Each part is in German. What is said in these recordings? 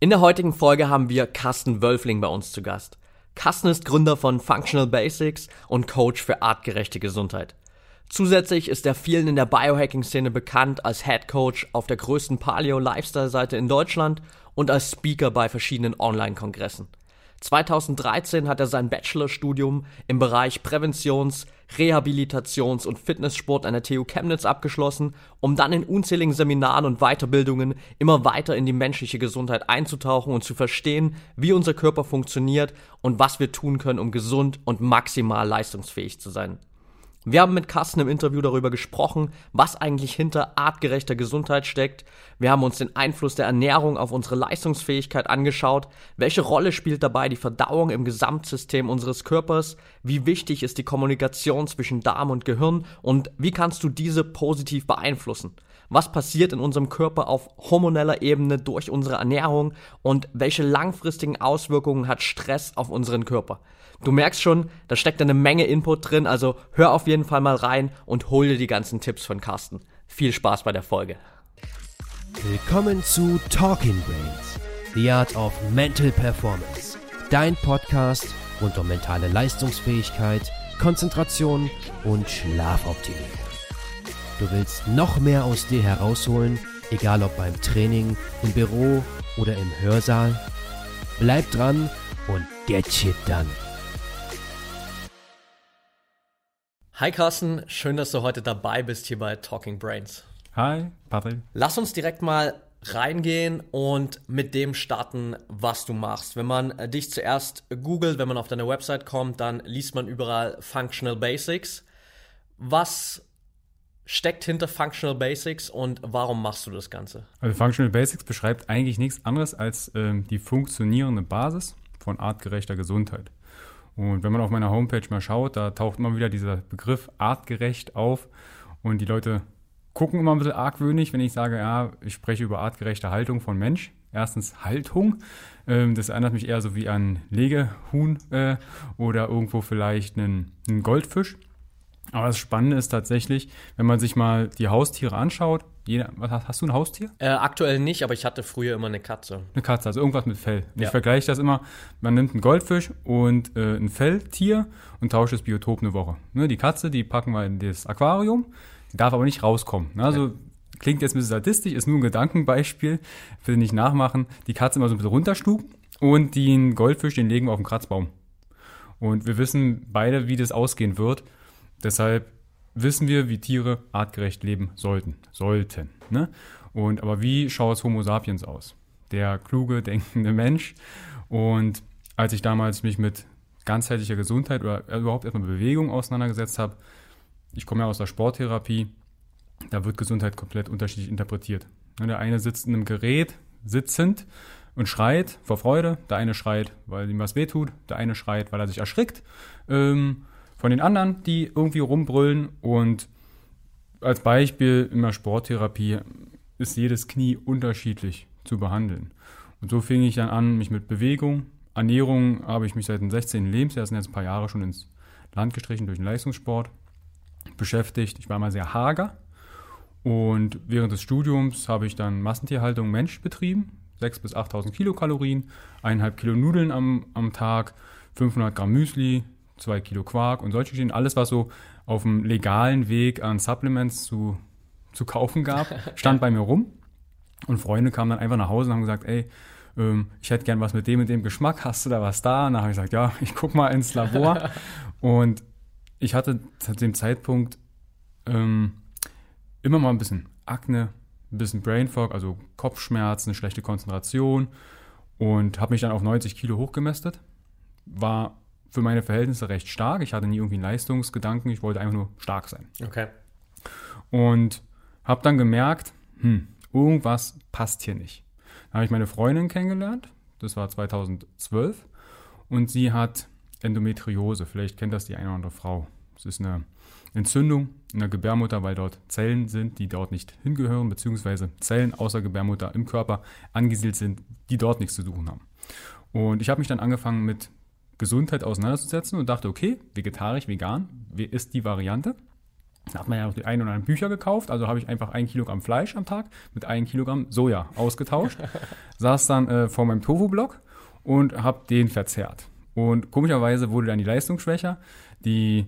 In der heutigen Folge haben wir Carsten Wölfling bei uns zu Gast. Carsten ist Gründer von Functional Basics und Coach für artgerechte Gesundheit. Zusätzlich ist er vielen in der Biohacking-Szene bekannt als Head Coach auf der größten Paleo-Lifestyle-Seite in Deutschland und als Speaker bei verschiedenen Online-Kongressen. 2013 hat er sein Bachelorstudium im Bereich Präventions-, Rehabilitations- und Fitnesssport an der TU Chemnitz abgeschlossen, um dann in unzähligen Seminaren und Weiterbildungen immer weiter in die menschliche Gesundheit einzutauchen und zu verstehen, wie unser Körper funktioniert und was wir tun können, um gesund und maximal leistungsfähig zu sein. Wir haben mit Carsten im Interview darüber gesprochen, was eigentlich hinter artgerechter Gesundheit steckt. Wir haben uns den Einfluss der Ernährung auf unsere Leistungsfähigkeit angeschaut. Welche Rolle spielt dabei die Verdauung im Gesamtsystem unseres Körpers? Wie wichtig ist die Kommunikation zwischen Darm und Gehirn? Und wie kannst du diese positiv beeinflussen? Was passiert in unserem Körper auf hormoneller Ebene durch unsere Ernährung? Und welche langfristigen Auswirkungen hat Stress auf unseren Körper? Du merkst schon, da steckt eine Menge Input drin, also hör auf jeden Fall mal rein und hol dir die ganzen Tipps von Carsten. Viel Spaß bei der Folge. Willkommen zu Talking Brains, The Art of Mental Performance. Dein Podcast rund um mentale Leistungsfähigkeit, Konzentration und Schlafoptimierung. Du willst noch mehr aus dir herausholen, egal ob beim Training, im Büro oder im Hörsaal? Bleib dran und get shit done. Hi Carsten, schön, dass du heute dabei bist hier bei Talking Brains. Hi, Patrick. Lass uns direkt mal reingehen und mit dem starten, was du machst. Wenn man äh, dich zuerst googelt, wenn man auf deine Website kommt, dann liest man überall Functional Basics. Was steckt hinter Functional Basics und warum machst du das Ganze? Also Functional Basics beschreibt eigentlich nichts anderes als ähm, die funktionierende Basis von artgerechter Gesundheit. Und wenn man auf meiner Homepage mal schaut, da taucht immer wieder dieser Begriff artgerecht auf und die Leute gucken immer ein bisschen argwöhnig, wenn ich sage, ja, ich spreche über artgerechte Haltung von Mensch. Erstens Haltung, ähm, das erinnert mich eher so wie an Legehuhn äh, oder irgendwo vielleicht einen, einen Goldfisch. Aber das Spannende ist tatsächlich, wenn man sich mal die Haustiere anschaut. Jeder, was, hast du ein Haustier? Äh, aktuell nicht, aber ich hatte früher immer eine Katze. Eine Katze, also irgendwas mit Fell. Ja. Ich vergleiche das immer, man nimmt einen Goldfisch und äh, ein Felltier und tauscht das Biotop eine Woche. Ne, die Katze, die packen wir in das Aquarium, die darf aber nicht rauskommen. Ne, also klingt jetzt ein bisschen statistisch, ist nur ein Gedankenbeispiel, will nicht nachmachen. Die Katze immer so ein bisschen runterstuben und den Goldfisch, den legen wir auf den Kratzbaum. Und wir wissen beide, wie das ausgehen wird. Deshalb wissen wir, wie Tiere artgerecht leben sollten. Sollten. Ne? Und aber wie schaut Homo sapiens aus? Der kluge, denkende Mensch. Und als ich damals mich mit ganzheitlicher Gesundheit oder überhaupt erstmal Bewegung auseinandergesetzt habe, ich komme ja aus der Sporttherapie, da wird Gesundheit komplett unterschiedlich interpretiert. Ne, Der eine sitzt in einem Gerät, sitzend und schreit vor Freude. Der eine schreit, weil ihm was wehtut. Der eine schreit, weil er sich erschrickt. Ähm, von den anderen, die irgendwie rumbrüllen. Und als Beispiel in der Sporttherapie ist jedes Knie unterschiedlich zu behandeln. Und so fing ich dann an, mich mit Bewegung, Ernährung habe ich mich seit dem 16. Lebensjahr, das sind jetzt ein paar Jahre schon ins Land gestrichen durch den Leistungssport, beschäftigt. Ich war mal sehr hager. Und während des Studiums habe ich dann Massentierhaltung Mensch betrieben. 6.000 bis 8.000 Kilokalorien, 1,5 Kilo Nudeln am, am Tag, 500 Gramm Müsli, 2 Kilo Quark und solche Geschichten. Alles, was so auf dem legalen Weg an Supplements zu, zu kaufen gab, stand bei mir rum. Und Freunde kamen dann einfach nach Hause und haben gesagt, ey, ähm, ich hätte gern was mit dem und dem Geschmack, hast du da was da? Und dann habe ich gesagt, ja, ich guck mal ins Labor. und ich hatte zu dem Zeitpunkt ähm, immer mal ein bisschen Akne, ein bisschen Brain Fog, also Kopfschmerzen, schlechte Konzentration und habe mich dann auf 90 Kilo hochgemästet. War für meine Verhältnisse recht stark. Ich hatte nie irgendwie einen Leistungsgedanken, ich wollte einfach nur stark sein. Okay. Und habe dann gemerkt, hm, irgendwas passt hier nicht. Dann habe ich meine Freundin kennengelernt, das war 2012, und sie hat Endometriose. Vielleicht kennt das die eine oder andere Frau. Es ist eine Entzündung in der Gebärmutter, weil dort Zellen sind, die dort nicht hingehören, beziehungsweise Zellen außer Gebärmutter im Körper angesiedelt sind, die dort nichts zu suchen haben. Und ich habe mich dann angefangen mit Gesundheit auseinanderzusetzen und dachte, okay, vegetarisch, vegan, ist die Variante? Da hat man ja noch die ein oder anderen Bücher gekauft, also habe ich einfach ein Kilogramm Fleisch am Tag mit ein Kilogramm Soja ausgetauscht, saß dann äh, vor meinem Tofu-Block und habe den verzehrt. Und komischerweise wurde dann die Leistung schwächer, die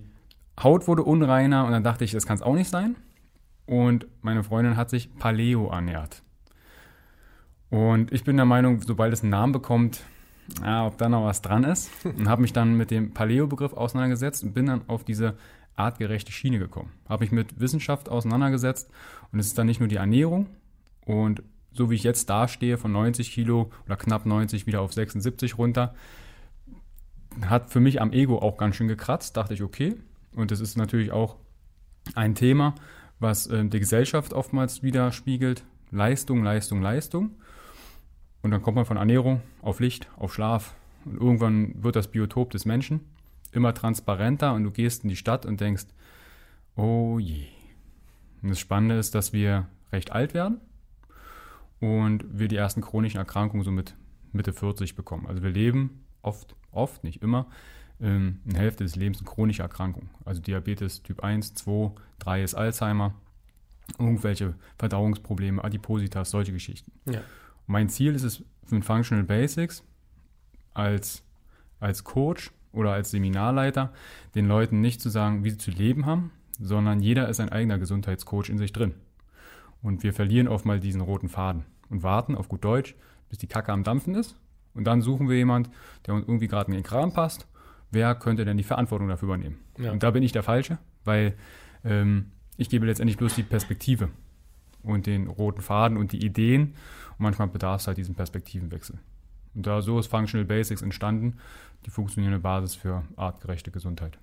Haut wurde unreiner und dann dachte ich, das kann es auch nicht sein. Und meine Freundin hat sich Paleo ernährt. Und ich bin der Meinung, sobald es einen Namen bekommt, ja, ob da noch was dran ist. Und habe mich dann mit dem Paleo-Begriff auseinandergesetzt und bin dann auf diese artgerechte Schiene gekommen. Habe mich mit Wissenschaft auseinandergesetzt und es ist dann nicht nur die Ernährung und so wie ich jetzt dastehe, von 90 Kilo oder knapp 90 wieder auf 76 runter, hat für mich am Ego auch ganz schön gekratzt. Dachte ich, okay. Und das ist natürlich auch ein Thema, was äh, die Gesellschaft oftmals widerspiegelt. Leistung, Leistung, Leistung. Und dann kommt man von Ernährung auf Licht, auf Schlaf. Und irgendwann wird das Biotop des Menschen immer transparenter und du gehst in die Stadt und denkst, oh je. Und das Spannende ist, dass wir recht alt werden und wir die ersten chronischen Erkrankungen so mit Mitte 40 bekommen. Also wir leben oft, oft, nicht immer, ähm, eine Hälfte des Lebens in chronische Erkrankungen. Also Diabetes Typ 1, 2, 3 ist Alzheimer, irgendwelche Verdauungsprobleme, Adipositas, solche Geschichten. Ja. Mein Ziel ist es mit Functional Basics als, als Coach oder als Seminarleiter den Leuten nicht zu sagen, wie sie zu leben haben, sondern jeder ist ein eigener Gesundheitscoach in sich drin. Und wir verlieren oft mal diesen roten Faden und warten auf gut Deutsch, bis die Kacke am Dampfen ist. Und dann suchen wir jemand, der uns irgendwie gerade in den Kram passt. Wer könnte denn die Verantwortung dafür übernehmen? Ja. Und da bin ich der Falsche, weil ähm, ich gebe letztendlich bloß die Perspektive und den roten Faden und die Ideen. Und manchmal bedarf es halt diesen Perspektivenwechsel. Und da so ist Functional Basics entstanden, die funktionierende Basis für artgerechte Gesundheit.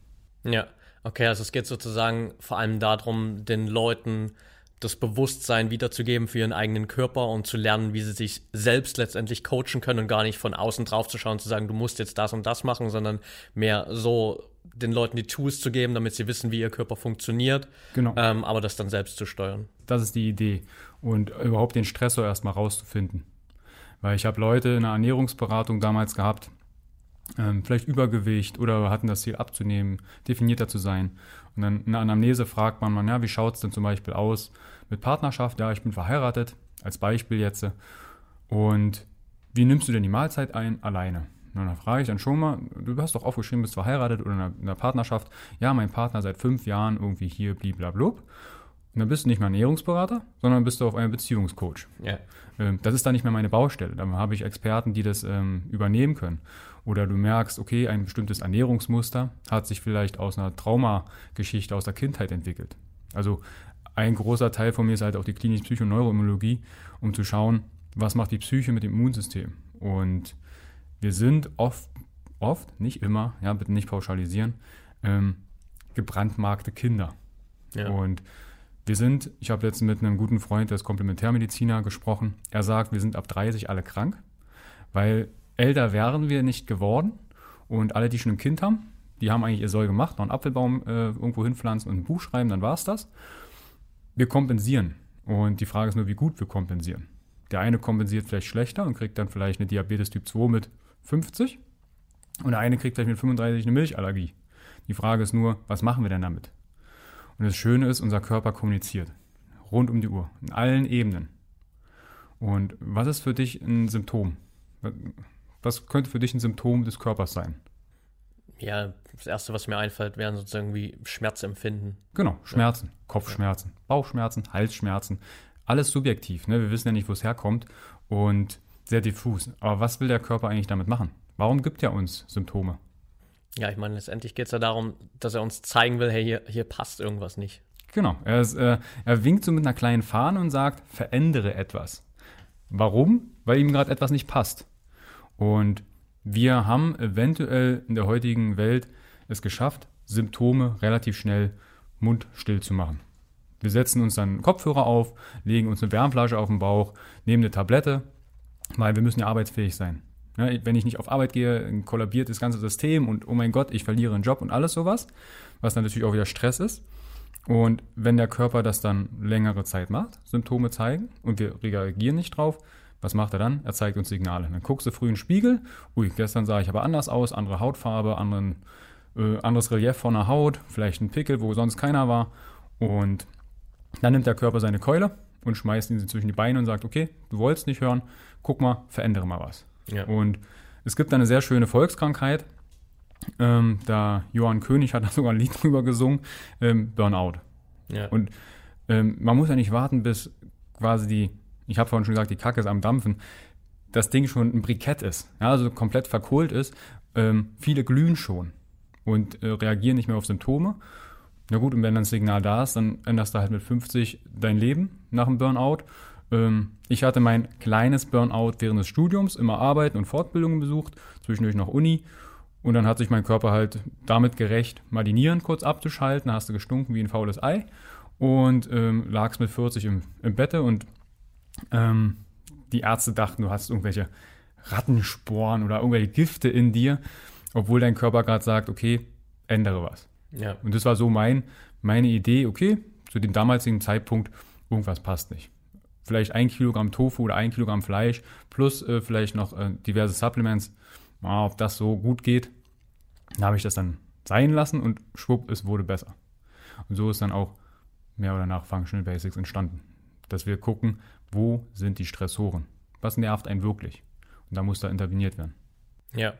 Ja, okay, also es geht sozusagen vor allem darum, den Leuten das Bewusstsein wiederzugeben für ihren eigenen Körper und zu lernen, wie sie sich selbst letztendlich coachen können und gar nicht von außen drauf zu schauen, zu sagen, du musst jetzt das und das machen, sondern mehr so den Leuten die Tools zu geben, damit sie wissen, wie ihr Körper funktioniert, genau. Ähm, aber das dann selbst zu steuern. Das ist die Idee und überhaupt den Stressor erstmal rauszufinden. Weil ich habe Leute in der Ernährungsberatung damals gehabt, ähm, vielleicht Übergewicht oder hatten das Ziel abzunehmen, definierter zu sein. Und dann in der Anamnese fragt man, man ja, wie schaut es denn zum Beispiel aus mit Partnerschaft? Ja, ich bin verheiratet, als Beispiel jetzt. Und wie nimmst du denn die Mahlzeit ein? Alleine. Und dann frage ich dann schon mal, du hast doch aufgeschrieben, bist verheiratet oder in einer, in einer Partnerschaft. Ja, mein Partner seit fünf Jahren irgendwie hier, bliblablub. Und dann bist du nicht mehr Ernährungsberater, sondern bist du auf einem Beziehungscoach. Ja. Ähm, das ist dann nicht mehr meine Baustelle. Da habe ich Experten, die das ähm, übernehmen können. Oder du merkst, okay, ein bestimmtes Ernährungsmuster hat sich vielleicht aus einer Traumageschichte aus der Kindheit entwickelt. Also ein großer Teil von mir ist halt auch die klinische Psychoneuroimmunologie, um zu schauen, was macht die Psyche mit dem Immunsystem. Und wir sind oft, oft, nicht immer, ja, bitte nicht pauschalisieren, ähm, gebrandmarkte Kinder. Ja. Und wir sind, ich habe jetzt mit einem guten Freund, der ist Komplementärmediziner, gesprochen. Er sagt, wir sind ab 30 alle krank, weil älter wären wir nicht geworden und alle, die schon ein Kind haben, die haben eigentlich ihr Soll gemacht, noch einen Apfelbaum äh, irgendwo hinpflanzen und ein Buch schreiben, dann war es das. Wir kompensieren. Und die Frage ist nur, wie gut wir kompensieren. Der eine kompensiert vielleicht schlechter und kriegt dann vielleicht eine Diabetes Typ 2 mit 50 und der eine kriegt vielleicht mit 35 eine Milchallergie. Die Frage ist nur, was machen wir denn damit? Und das Schöne ist, unser Körper kommuniziert. Rund um die Uhr. In allen Ebenen. Und was ist für dich ein Symptom? Was könnte für dich ein Symptom des Körpers sein? Ja, das Erste, was mir einfällt, wären sozusagen wie Schmerzempfinden. Genau, Schmerzen, ja. Kopfschmerzen, Bauchschmerzen, Halsschmerzen. Alles subjektiv. Ne? Wir wissen ja nicht, wo es herkommt und sehr diffus. Aber was will der Körper eigentlich damit machen? Warum gibt er uns Symptome? Ja, ich meine, letztendlich geht es ja darum, dass er uns zeigen will, hey, hier, hier passt irgendwas nicht. Genau. Er, ist, äh, er winkt so mit einer kleinen Fahne und sagt, verändere etwas. Warum? Weil ihm gerade etwas nicht passt. Und wir haben eventuell in der heutigen Welt es geschafft, Symptome relativ schnell mundstill zu machen. Wir setzen uns dann Kopfhörer auf, legen uns eine Wärmflasche auf den Bauch, nehmen eine Tablette, weil wir müssen ja arbeitsfähig sein. Ja, wenn ich nicht auf Arbeit gehe, kollabiert das ganze System und oh mein Gott, ich verliere einen Job und alles sowas, was dann natürlich auch wieder Stress ist. Und wenn der Körper das dann längere Zeit macht, Symptome zeigen und wir reagieren nicht drauf, was macht er dann? Er zeigt uns Signale. Dann guckst du früh in den Spiegel, ui, gestern sah ich aber anders aus, andere Hautfarbe, anderen, äh, anderes Relief von der Haut, vielleicht ein Pickel, wo sonst keiner war. Und dann nimmt der Körper seine Keule und schmeißt ihn zwischen die Beine und sagt, okay, du wolltest nicht hören, guck mal, verändere mal was. Ja. Und es gibt eine sehr schöne Volkskrankheit, ähm, da Johann König hat da sogar ein Lied drüber gesungen, ähm, Burnout. Ja. Und ähm, man muss ja nicht warten, bis quasi die, ich habe vorhin schon gesagt, die Kacke ist am Dampfen, das Ding schon ein Brikett ist, ja, also komplett verkohlt ist. Ähm, viele glühen schon und äh, reagieren nicht mehr auf Symptome. Na gut, und wenn dann ein Signal da ist, dann änderst du halt mit 50 dein Leben nach dem Burnout. Ähm, ich hatte mein kleines Burnout während des Studiums, immer Arbeiten und Fortbildungen besucht, zwischendurch noch Uni. Und dann hat sich mein Körper halt damit gerecht, mal die Nieren kurz abzuschalten. Da hast du gestunken wie ein faules Ei und ähm, lagst mit 40 im, im Bette und ähm, die Ärzte dachten, du hast irgendwelche Rattensporen oder irgendwelche Gifte in dir, obwohl dein Körper gerade sagt, okay, ändere was. ja. Und das war so mein, meine Idee, okay, zu dem damaligen Zeitpunkt, irgendwas passt nicht. Vielleicht ein Kilogramm Tofu oder ein Kilogramm Fleisch plus äh, vielleicht noch äh, diverse Supplements. Ah, ob das so gut geht, da habe ich das dann sein lassen und schwupp, es wurde besser. Und so ist dann auch mehr oder nach Functional Basics entstanden. Dass wir gucken, wo sind die Stressoren? Was nervt einen wirklich? Und da muss da interveniert werden. Ja,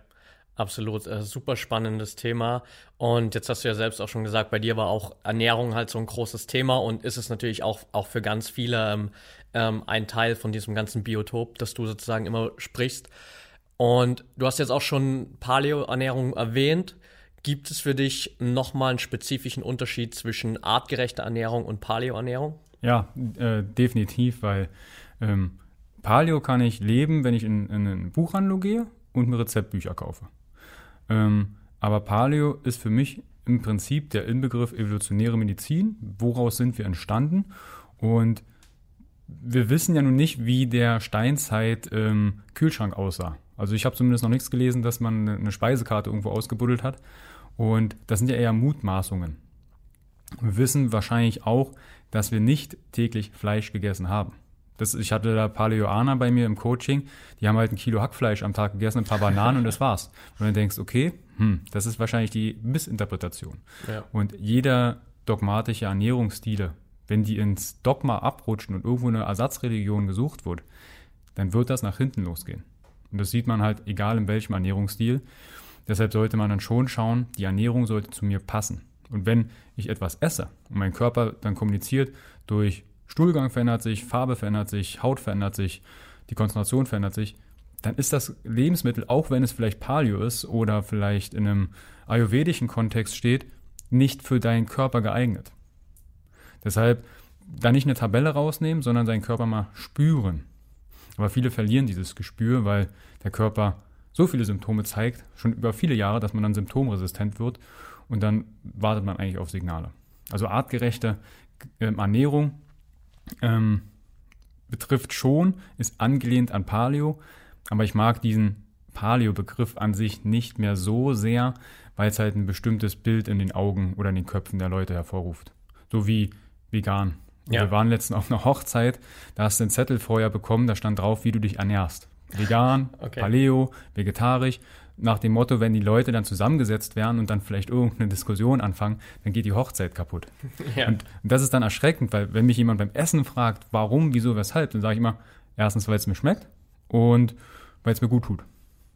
absolut. Äh, super spannendes Thema. Und jetzt hast du ja selbst auch schon gesagt, bei dir war auch Ernährung halt so ein großes Thema und ist es natürlich auch, auch für ganz viele ähm, ähm, ein Teil von diesem ganzen Biotop, das du sozusagen immer sprichst. Und du hast jetzt auch schon Paleo-Ernährung erwähnt. Gibt es für dich nochmal einen spezifischen Unterschied zwischen artgerechter Ernährung und Paleo-Ernährung? Ja, äh, definitiv, weil ähm, Paleo kann ich leben, wenn ich in, in eine Buchhandlung gehe und mir Rezeptbücher kaufe. Ähm, aber Paleo ist für mich im Prinzip der Inbegriff evolutionäre Medizin. Woraus sind wir entstanden? Und wir wissen ja nun nicht, wie der Steinzeit ähm, aussah. Also ich habe zumindest noch nichts gelesen, dass man eine Speisekarte irgendwo ausgebuddelt hat. Und das sind ja eher Mutmaßungen. Wir wissen wahrscheinlich auch, dass wir nicht täglich Fleisch gegessen haben. Das, ich hatte da Paleoaner bei mir im Coaching, die haben halt ein Kilo Hackfleisch am Tag gegessen, ein paar Bananen und das war's. Und dann denkst, okay, hm, das ist wahrscheinlich die Missinterpretation. Ja. Und jeder dogmatische Ernährungsstile, wenn die ins Dogma abrutschen und irgendwo eine Ersatzreligion gesucht wird, dann wird das nach hinten losgehen. Und das sieht man halt, egal in welchem Ernährungsstil. Deshalb sollte man dann schon schauen, die Ernährung sollte zu mir passen. Und wenn ich etwas esse und mein Körper dann kommuniziert durch Stuhlgang verändert sich, Farbe verändert sich, Haut verändert sich, die Konzentration verändert sich, dann ist das Lebensmittel, auch wenn es vielleicht Paleo ist oder vielleicht in einem ayurvedischen Kontext steht, nicht für deinen Körper geeignet. Deshalb da nicht eine Tabelle rausnehmen, sondern seinen Körper mal spüren. Aber viele verlieren dieses Gespür, weil der Körper so viele Symptome zeigt, schon über viele Jahre, dass man dann symptomresistent wird und dann wartet man eigentlich auf Signale. Also artgerechte ähm, Ernährung ähm, betrifft schon, ist angelehnt an Paleo, aber ich mag diesen Paleo-Begriff an sich nicht mehr so sehr, weil es halt ein bestimmtes Bild in den Augen oder in den Köpfen der Leute hervorruft. So wie vegan. Ja. Wir waren letztens auf einer Hochzeit, da hast du einen Zettel vorher bekommen, da stand drauf, wie du dich ernährst. Vegan, Okay. Paleo, vegetarisch. Nach dem Motto, wenn die Leute dann zusammengesetzt werden und dann vielleicht irgendeine Diskussion anfangen, dann geht die Hochzeit kaputt. Ja. Und, das ist dann erschreckend, weil wenn mich jemand beim Essen fragt, warum, wieso, weshalb, dann sage ich immer, erstens, weil es mir schmeckt und weil es mir gut tut.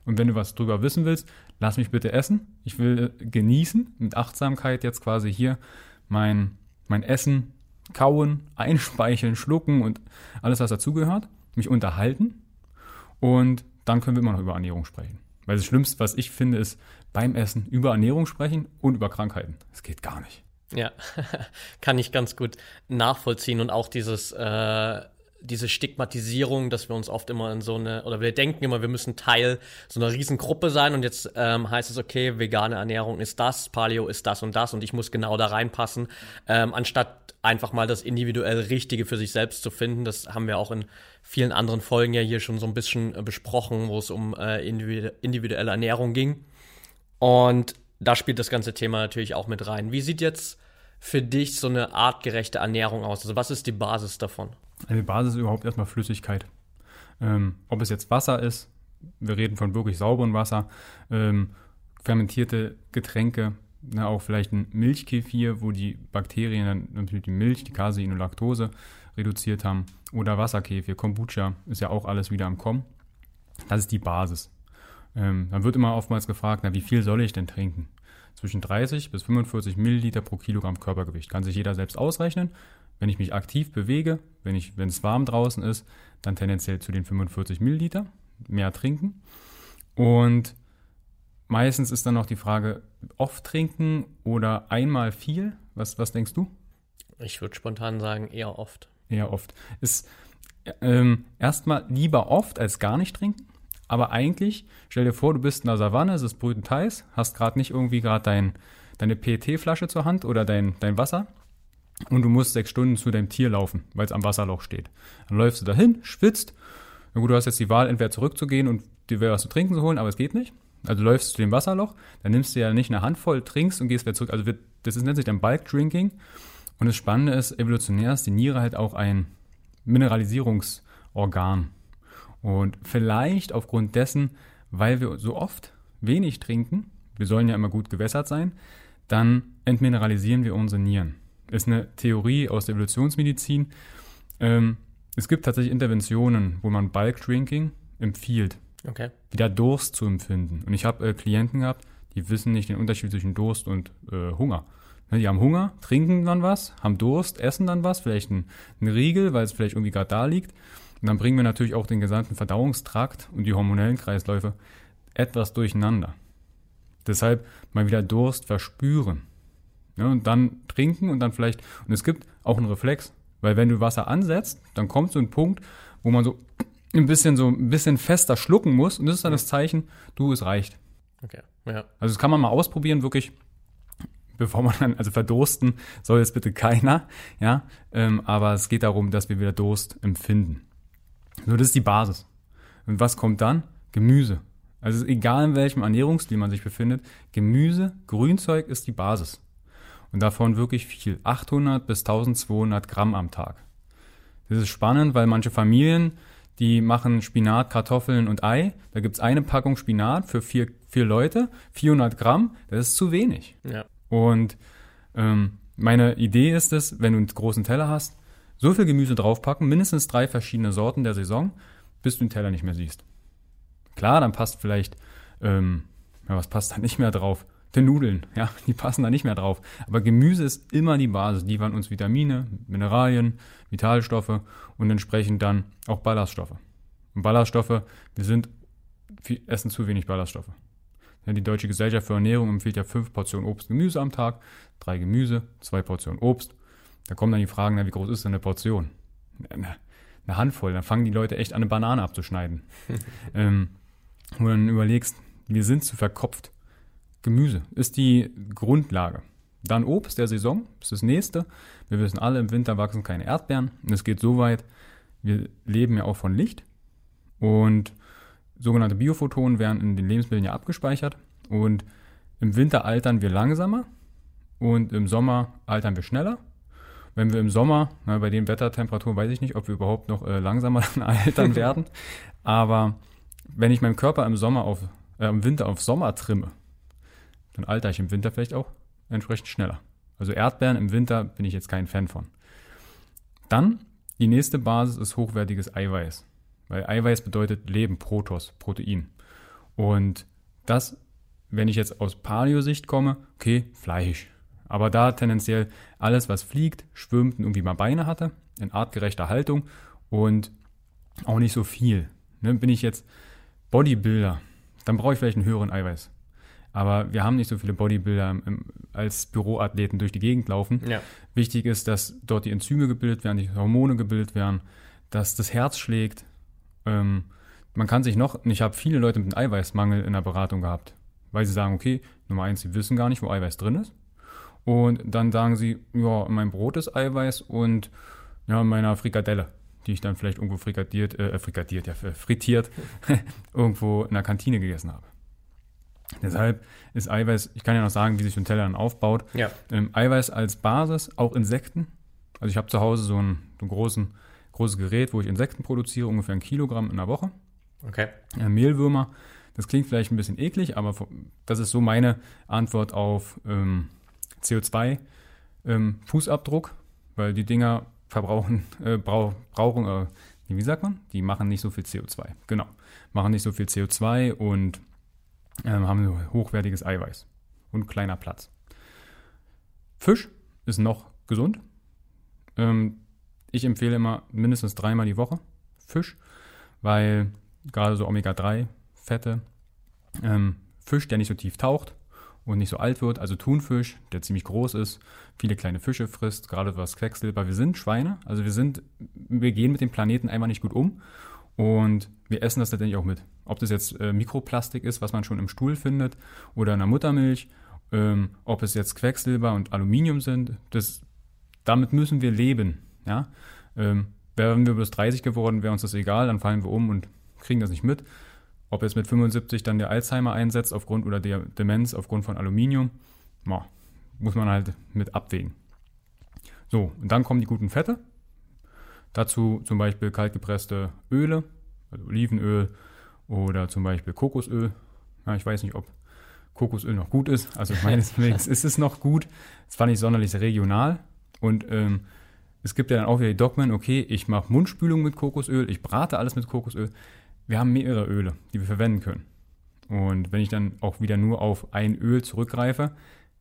Und wenn du was drüber wissen willst, lass mich bitte essen. Ich will äh, genießen, mit Achtsamkeit jetzt quasi hier mein, mein Essen kauen, einspeicheln, schlucken und alles, was dazugehört, mich unterhalten. Und dann können wir immer noch über Ernährung sprechen. Weil das Schlimmste, was ich finde, ist beim Essen über Ernährung sprechen und über Krankheiten. Das geht gar nicht. Ja, kann ich ganz gut nachvollziehen und auch dieses, äh, diese Stigmatisierung, dass wir uns oft immer in so eine, oder wir denken immer, wir müssen Teil so einer Riesengruppe sein und jetzt ähm, heißt es, okay, vegane Ernährung ist das, Paleo ist das und das und ich muss genau da reinpassen, ähm, anstatt einfach mal das individuell Richtige für sich selbst zu finden. Das haben wir auch in vielen anderen Folgen ja hier schon so ein bisschen äh, besprochen, wo es um äh, individu individuelle Ernährung ging. Und da spielt das ganze Thema natürlich auch mit rein. Wie sieht jetzt für dich so eine artgerechte Ernährung aus? Also was ist die Basis davon? Die Basis ist überhaupt erstmal Flüssigkeit. Ähm, ob es jetzt Wasser ist, wir reden von wirklich sauberem Wasser, ähm, fermentierte Getränke, Na, auch vielleicht ein Milchkefir, wo die Bakterien dann natürlich die Milch, die Casein und Laktose reduziert haben. Oder Wasserkefir, Kombucha ist ja auch alles wieder am Kommen. Das ist die Basis. Ähm, dann wird immer oftmals gefragt, na, wie viel soll ich denn trinken? Zwischen 30 bis 45 Milliliter pro Kilogramm Körpergewicht. Kann sich jeder selbst ausrechnen. Wenn ich mich aktiv bewege, wenn, ich, wenn es warm draußen ist, dann tendenziell zu den 45 Milliliter mehr trinken. Und meistens ist dann noch die Frage, oft trinken oder einmal viel? Was, was denkst du? Ich würde spontan sagen, eher oft. Eher oft. Ist ähm, erstmal lieber oft als gar nicht trinken. Aber eigentlich, stell dir vor, du bist in der Savanne, es ist brütend heiß, hast gerade nicht irgendwie gerade dein, deine PET-Flasche zur Hand oder dein, dein Wasser und du musst sechs Stunden zu deinem Tier laufen, weil es am Wasserloch steht. Dann läufst du dahin, schwitzt. Na gut, du hast jetzt die Wahl, entweder zurückzugehen und dir was zu trinken zu holen, aber es geht nicht. Also läufst du zu dem Wasserloch, dann nimmst du ja nicht eine Handvoll, trinkst und gehst wieder zurück. Also wird, das ist, nennt sich dann Bulk Drinking. Und das Spannende ist, evolutionär ist die Niere halt auch ein Mineralisierungsorgan. Und vielleicht aufgrund dessen, weil wir so oft wenig trinken, wir sollen ja immer gut gewässert sein, dann entmineralisieren wir unsere Nieren. Ist eine Theorie aus der Evolutionsmedizin. Ähm, es gibt tatsächlich Interventionen, wo man Bulk Drinking empfiehlt, Okay. wieder Durst zu empfinden. Und ich habe äh, Klienten gehabt, die wissen nicht den Unterschied zwischen Durst und äh, Hunger. Ne, Die haben Hunger, trinken dann was, haben Durst, essen dann was, vielleicht einen, einen Riegel, weil es vielleicht irgendwie gerade da liegt. Und dann bringen wir natürlich auch den gesamten Verdauungstrakt und die hormonellen Kreisläufe etwas durcheinander. Deshalb mal wieder Durst verspüren. Ja, und dann trinken und dann vielleicht, und es gibt auch einen Reflex, weil wenn du Wasser ansetzt, dann kommt so ein Punkt, wo man so ein bisschen so ein bisschen fester schlucken muss und das ist dann das Zeichen, du, es reicht. Okay. Ja. Also das kann man mal ausprobieren, wirklich, bevor man dann, also verdursten soll jetzt bitte keiner, ja, ähm, aber es geht darum, dass wir wieder Durst empfinden. So, das ist die Basis. Und was kommt dann? Gemüse. Also egal in welchem Ernährungsstil man sich befindet, Gemüse, Grünzeug ist die Basis. Und davon wirklich viel. 800 bis 1200 Gramm am Tag. Das ist spannend, weil manche Familien, die machen Spinat, Kartoffeln und Ei. Da gibt's eine Packung Spinat für vier, vier Leute, 400 Gramm. Das ist zu wenig. Ja. Und ähm, meine Idee ist es, wenn du einen großen Teller hast, so viel Gemüse draufpacken, mindestens drei verschiedene Sorten der Saison, bis du den Teller nicht mehr siehst. Klar, dann passt vielleicht, ähm, ja, was passt da nicht mehr drauf? Die Nudeln, ja, die passen da nicht mehr drauf. Aber Gemüse ist immer die Basis. Die liefern uns Vitamine, Mineralien, Vitalstoffe und entsprechend dann auch Ballaststoffe. Und Ballaststoffe, wir sind, wir essen zu wenig Ballaststoffe. Die Deutsche Gesellschaft für Ernährung empfiehlt ja fünf Portionen Obst, Gemüse am Tag, drei Gemüse, zwei Portionen Obst. Da kommen dann die Fragen, na, wie groß ist denn eine Portion? Eine, eine Handvoll, dann fangen die Leute echt an, eine Banane abzuschneiden. ähm, wo du dann überlegst, wir sind zu verkopft. Gemüse ist die Grundlage. Dann Obst der Saison, das ist das nächste. Wir wissen alle, im Winter wachsen keine Erdbeeren. Und es geht so weit, wir leben ja auch von Licht. Und sogenannte Biophotonen werden in den Lebensmitteln ja abgespeichert. Und im Winter altern wir langsamer und im Sommer altern wir schneller. Wenn wir im Sommer, na, bei den Wettertemperaturen weiß ich nicht, ob wir überhaupt noch äh, langsamer altern werden. Aber wenn ich meinen Körper im Sommer auf, äh, im Winter auf Sommer trimme, dann alter ich im Winter vielleicht auch entsprechend schneller. Also Erdbeeren im Winter bin ich jetzt kein Fan von. Dann die nächste Basis ist hochwertiges Eiweiß. Weil Eiweiß bedeutet Leben, Protos, Protein. Und das, wenn ich jetzt aus Paleo-Sicht komme, okay, Fleisch. Aber da tendenziell alles, was fliegt, schwimmt und irgendwie mal Beine hatte, in artgerechter Haltung und auch nicht so viel. Ne, bin ich jetzt Bodybuilder, dann brauche ich vielleicht einen höheren Eiweiß. Aber wir haben nicht so viele Bodybuilder im, als Büroathleten durch die Gegend laufen. Ja. Wichtig ist, dass dort die Enzyme gebildet werden, die Hormone gebildet werden, dass das Herz schlägt. Ähm, man kann sich noch, ich habe viele Leute mit einem Eiweißmangel in der Beratung gehabt, weil sie sagen, okay, Nummer eins, sie wissen gar nicht, wo Eiweiß drin ist. Und dann sagen sie, ja, in meinem Brot ist Eiweiß und ja, in meiner Frikadelle, die ich dann vielleicht irgendwo frikadiert, äh, frikadiert, ja, frittiert, irgendwo in der Kantine gegessen habe. Deshalb ist Eiweiß, ich kann ja noch sagen, wie sich ein Teller dann aufbaut. Ja. Ähm, Eiweiß als Basis, auch Insekten. Also ich habe zu Hause so ein, so ein großen, großes Gerät, wo ich Insekten produziere, ungefähr ein Kilogramm in der Woche. Okay. Äh, Mehlwürmer, Das klingt vielleicht ein bisschen eklig, aber das ist so meine Antwort auf ähm, CO2-Fußabdruck, ähm, weil die Dinger verbrauchen, äh, brauch, brauchen, äh, wie sagt man? Die machen nicht so viel CO2. Genau. Machen nicht so viel CO2 und äh, haben hochwertiges Eiweiß und kleiner Platz. Fisch ist noch gesund. Ähm, ich empfehle immer mindestens dreimal die Woche Fisch, weil gerade so Omega-3-Fette, ähm, Fisch, der nicht so tief taucht und nicht so alt wird, also Thunfisch, der ziemlich groß ist, viele kleine Fische frisst, gerade was Quecksilber. Wir sind Schweine, also wir sind, wir gehen mit dem Planeten einfach nicht gut um und wir essen das letztendlich auch mit. Ob das jetzt äh, Mikroplastik ist, was man schon im Stuhl findet, oder in der Muttermilch, ähm, ob es jetzt Quecksilber und Aluminium sind, das, damit müssen wir leben. Ja? Ähm, wären wir bis 30 geworden, wäre uns das egal, dann fallen wir um und kriegen das nicht mit. Ob jetzt mit 75 dann der Alzheimer einsetzt aufgrund oder der Demenz aufgrund von Aluminium, boah, muss man halt mit abwägen. So, und dann kommen die guten Fette. Dazu zum Beispiel kaltgepresste Öle, also Olivenöl oder zum Beispiel Kokosöl. Ja, ich weiß nicht, ob Kokosöl noch gut ist. Also meines Wissens ist es noch gut. Das fand ich sonderlich regional. Und ähm, es gibt ja dann auch wieder die Dogmen, okay, ich mache Mundspülung mit Kokosöl, ich brate alles mit Kokosöl. Wir haben mehrere Öle, die wir verwenden können. Und wenn ich dann auch wieder nur auf ein Öl zurückgreife,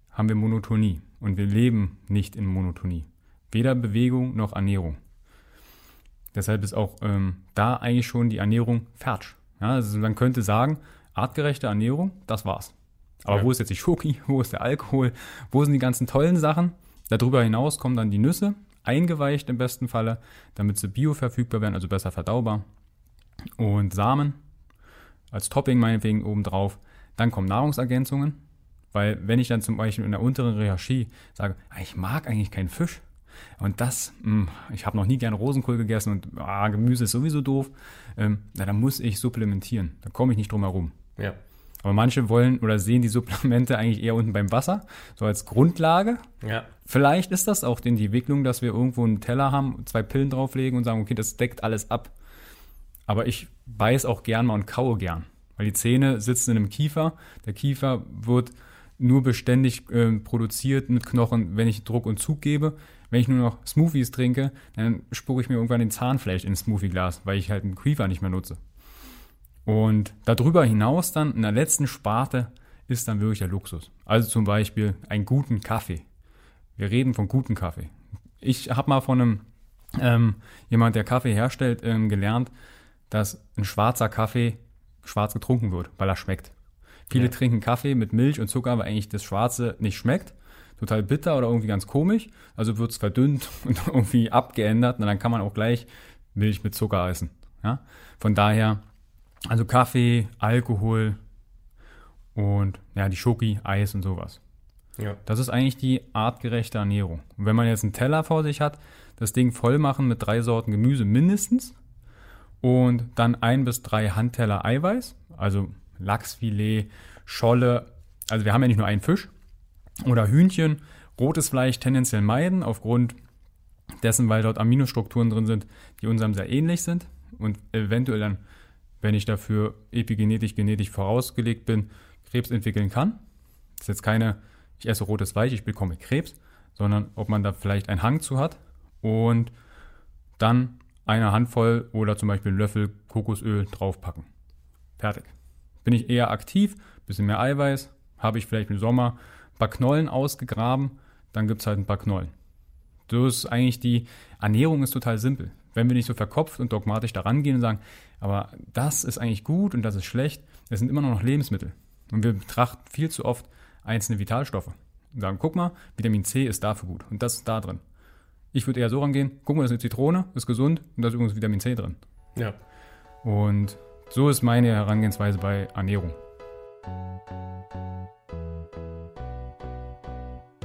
haben wir Monotonie. Und wir leben nicht in Monotonie. Weder Bewegung noch Ernährung. Deshalb ist auch ähm, da eigentlich schon die Ernährung falsch. Ja, also man könnte sagen, artgerechte Ernährung, das war's. Aber ja. wo ist jetzt die Schoki? Wo ist der Alkohol? Wo sind die ganzen tollen Sachen? Darüber hinaus kommen dann die Nüsse, eingeweicht im besten Falle, damit sie bioverfügbar werden, also besser verdaubar. Und Samen als Topping meinetwegen obendrauf. Dann kommen Nahrungsergänzungen, weil wenn ich dann zum Beispiel in der unteren Hierarchie sage, ah, ich mag eigentlich keinen Fisch und das, mh, hm, ich habe noch nie gern Rosenkohl gegessen und ah, Gemüse ist sowieso doof, ähm, na, dann muss ich supplementieren. Da komme ich nicht drum herum. Ja. Aber manche wollen oder sehen die Supplemente eigentlich eher unten beim Wasser, so als Grundlage. Ja. Vielleicht ist das auch in die Entwicklung, dass wir irgendwo einen Teller haben, zwei Pillen drauflegen und sagen, okay, das deckt alles ab. Aber ich beiß auch gern mal und kaue gern. Weil die Zähne sitzen in einem Kiefer. Der Kiefer wird nur beständig äh, produziert mit Knochen, wenn ich Druck und Zug gebe. Wenn ich nur noch Smoothies trinke, dann spucke ich mir irgendwann den Zahnfleisch ins Smoothieglas, weil ich halt einen Kiefer nicht mehr nutze. Und darüber hinaus dann in der letzten Sparte ist dann wirklich der Luxus. Also zum Beispiel einen guten Kaffee. Wir reden von guten Kaffee. Ich habe mal von einem ähm, jemand, der Kaffee herstellt, ähm, gelernt, dass ein schwarzer Kaffee schwarz getrunken wird, weil er schmeckt. Viele ja. trinken Kaffee mit Milch und Zucker, weil eigentlich das Schwarze nicht schmeckt. Total bitter oder irgendwie ganz komisch. Also wird es verdünnt und irgendwie abgeändert und dann kann man auch gleich Milch mit Zucker essen. Ja? Von daher also Kaffee, Alkohol und ja, die Schoki, Eis und sowas. Ja. Das ist eigentlich die artgerechte Ernährung. Und wenn man jetzt einen Teller vor sich hat, das Ding voll machen mit drei Sorten Gemüse mindestens und dann ein bis drei Handteller Eiweiß, also Lachsfilet, Scholle, also wir haben ja nicht nur einen Fisch oder Hühnchen, rotes Fleisch tendenziell meiden aufgrund dessen, weil dort Aminostrukturen drin sind, die unserem sehr ähnlich sind. Und eventuell dann wenn ich dafür epigenetisch, genetisch vorausgelegt bin, Krebs entwickeln kann. Das ist jetzt keine, ich esse rotes Fleisch, ich bekomme Krebs, sondern ob man da vielleicht einen Hang zu hat. Und dann eine Handvoll oder zum Beispiel einen Löffel Kokosöl draufpacken. Fertig. Bin ich eher aktiv, bisschen mehr Eiweiß, habe ich vielleicht im Sommer ein paar Knollen ausgegraben, dann gibt es halt ein paar Knollen. So ist eigentlich die Ernährung ist total simpel. Wenn wir nicht so verkopft und dogmatisch daran gehen und sagen, aber das ist eigentlich gut und das ist schlecht, es sind immer noch Lebensmittel. Und wir betrachten viel zu oft einzelne Vitalstoffe und sagen, guck mal, Vitamin C ist dafür gut und das ist da drin. Ich würde eher so rangehen, guck mal, das ist eine Zitrone, ist gesund und da ist übrigens Vitamin C drin. Ja. Und so ist meine Herangehensweise bei Ernährung.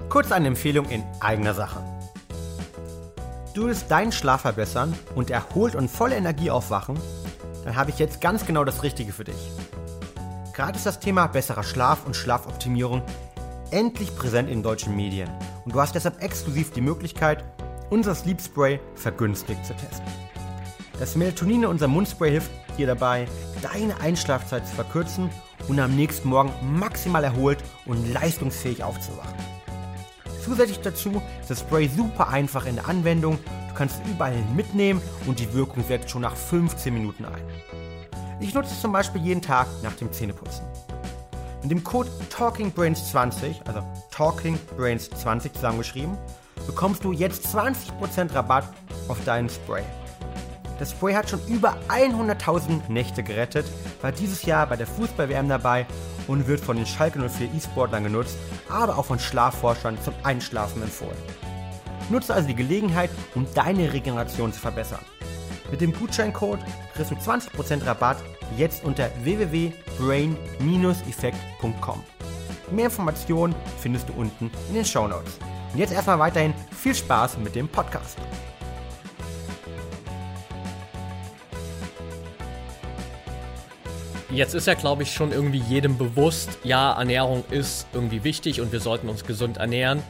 Kurz eine Empfehlung in eigener Sache. Du willst deinen Schlaf verbessern und erholt und voller Energie aufwachen, dann habe ich jetzt ganz genau das Richtige für dich. Gerade ist das Thema besserer Schlaf und Schlafoptimierung endlich präsent in deutschen Medien und du hast deshalb exklusiv die Möglichkeit, unser Sleep Spray vergünstigt zu testen. Das Melatonin in unserem Mundspray hilft dir dabei, deine Einschlafzeit zu verkürzen und am nächsten Morgen maximal erholt und leistungsfähig aufzuwachen. Zusätzlich dazu ist das Spray super einfach in der Anwendung. Du kannst es überall mitnehmen und die Wirkung setzt schon nach 15 Minuten ein. Ich nutze es zum Beispiel jeden Tag nach dem Zähneputzen. Mit dem Code TalkingBrains20, also TalkingBrains20 zusammengeschrieben, bekommst du jetzt 20% Rabatt auf deinen Spray. Das Spray hat schon über 100.000 Nächte gerettet, war dieses Jahr bei der Fußball-WM dabei und wird von den Schalke 04 E-Sportlern genutzt, aber auch von Schlafforschern zum Einschlafen empfohlen. Nutze also die Gelegenheit, um deine Regeneration zu verbessern. Mit dem Gutscheincode kriegst du 20% Rabatt jetzt unter www.brain-effekt.com. Mehr Informationen findest du unten in den Show Notes. Jetzt erstmal weiterhin viel Spaß mit dem Podcast. Jetzt ist ja, glaube ich, schon irgendwie jedem bewusst, ja, Ernährung ist irgendwie wichtig und wir sollten uns gesund ernähren.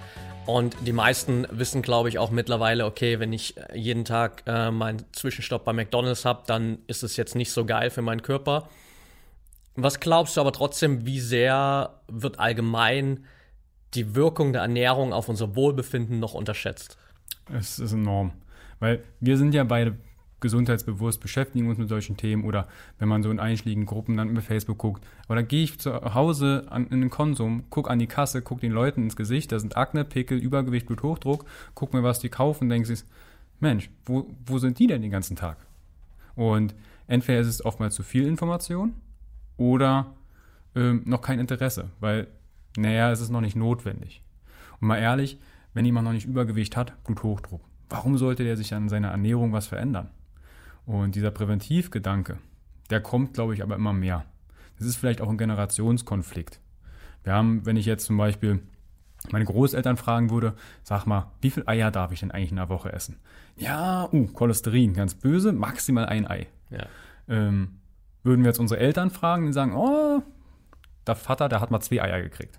Und die meisten wissen, glaube ich, auch mittlerweile, okay, wenn ich jeden Tag äh, meinen Zwischenstopp bei McDonald's habe, dann ist es jetzt nicht so geil für meinen Körper. Was glaubst du aber trotzdem, wie sehr wird allgemein die Wirkung der Ernährung auf unser Wohlbefinden noch unterschätzt? Es ist enorm. Weil wir sind ja beide gesundheitsbewusst, beschäftigen uns mit solchen Themen oder wenn man so in einschlägigen Gruppen dann über Facebook guckt. Aber dann gehe ich zu Hause an, in den Konsum, gucke an die Kasse, gucke den Leuten ins Gesicht, da sind Akne, Pickel, Übergewicht, Bluthochdruck, guck mir, was die kaufen, denke ich, Mensch, wo, wo sind die denn den ganzen Tag? Und entweder ist es oftmals zu viel Information oder ähm, noch kein Interesse, weil, naja, es ist noch nicht notwendig. Und mal ehrlich, wenn jemand noch nicht Übergewicht hat, Bluthochdruck, warum sollte der sich an seiner Ernährung was verändern? Und dieser Präventivgedanke, der kommt, glaube ich, aber immer mehr. Das ist vielleicht auch ein Generationskonflikt. Wir haben, wenn ich jetzt zum Beispiel meine Großeltern fragen würde, sag mal, wie viel Eier darf ich denn eigentlich in der Woche essen? Ja, uh, Cholesterin, ganz böse, maximal ein Ei. Ja. Ähm, würden wir jetzt unsere Eltern fragen, die sagen, oh, der Vater, der hat mal zwei Eier gekriegt.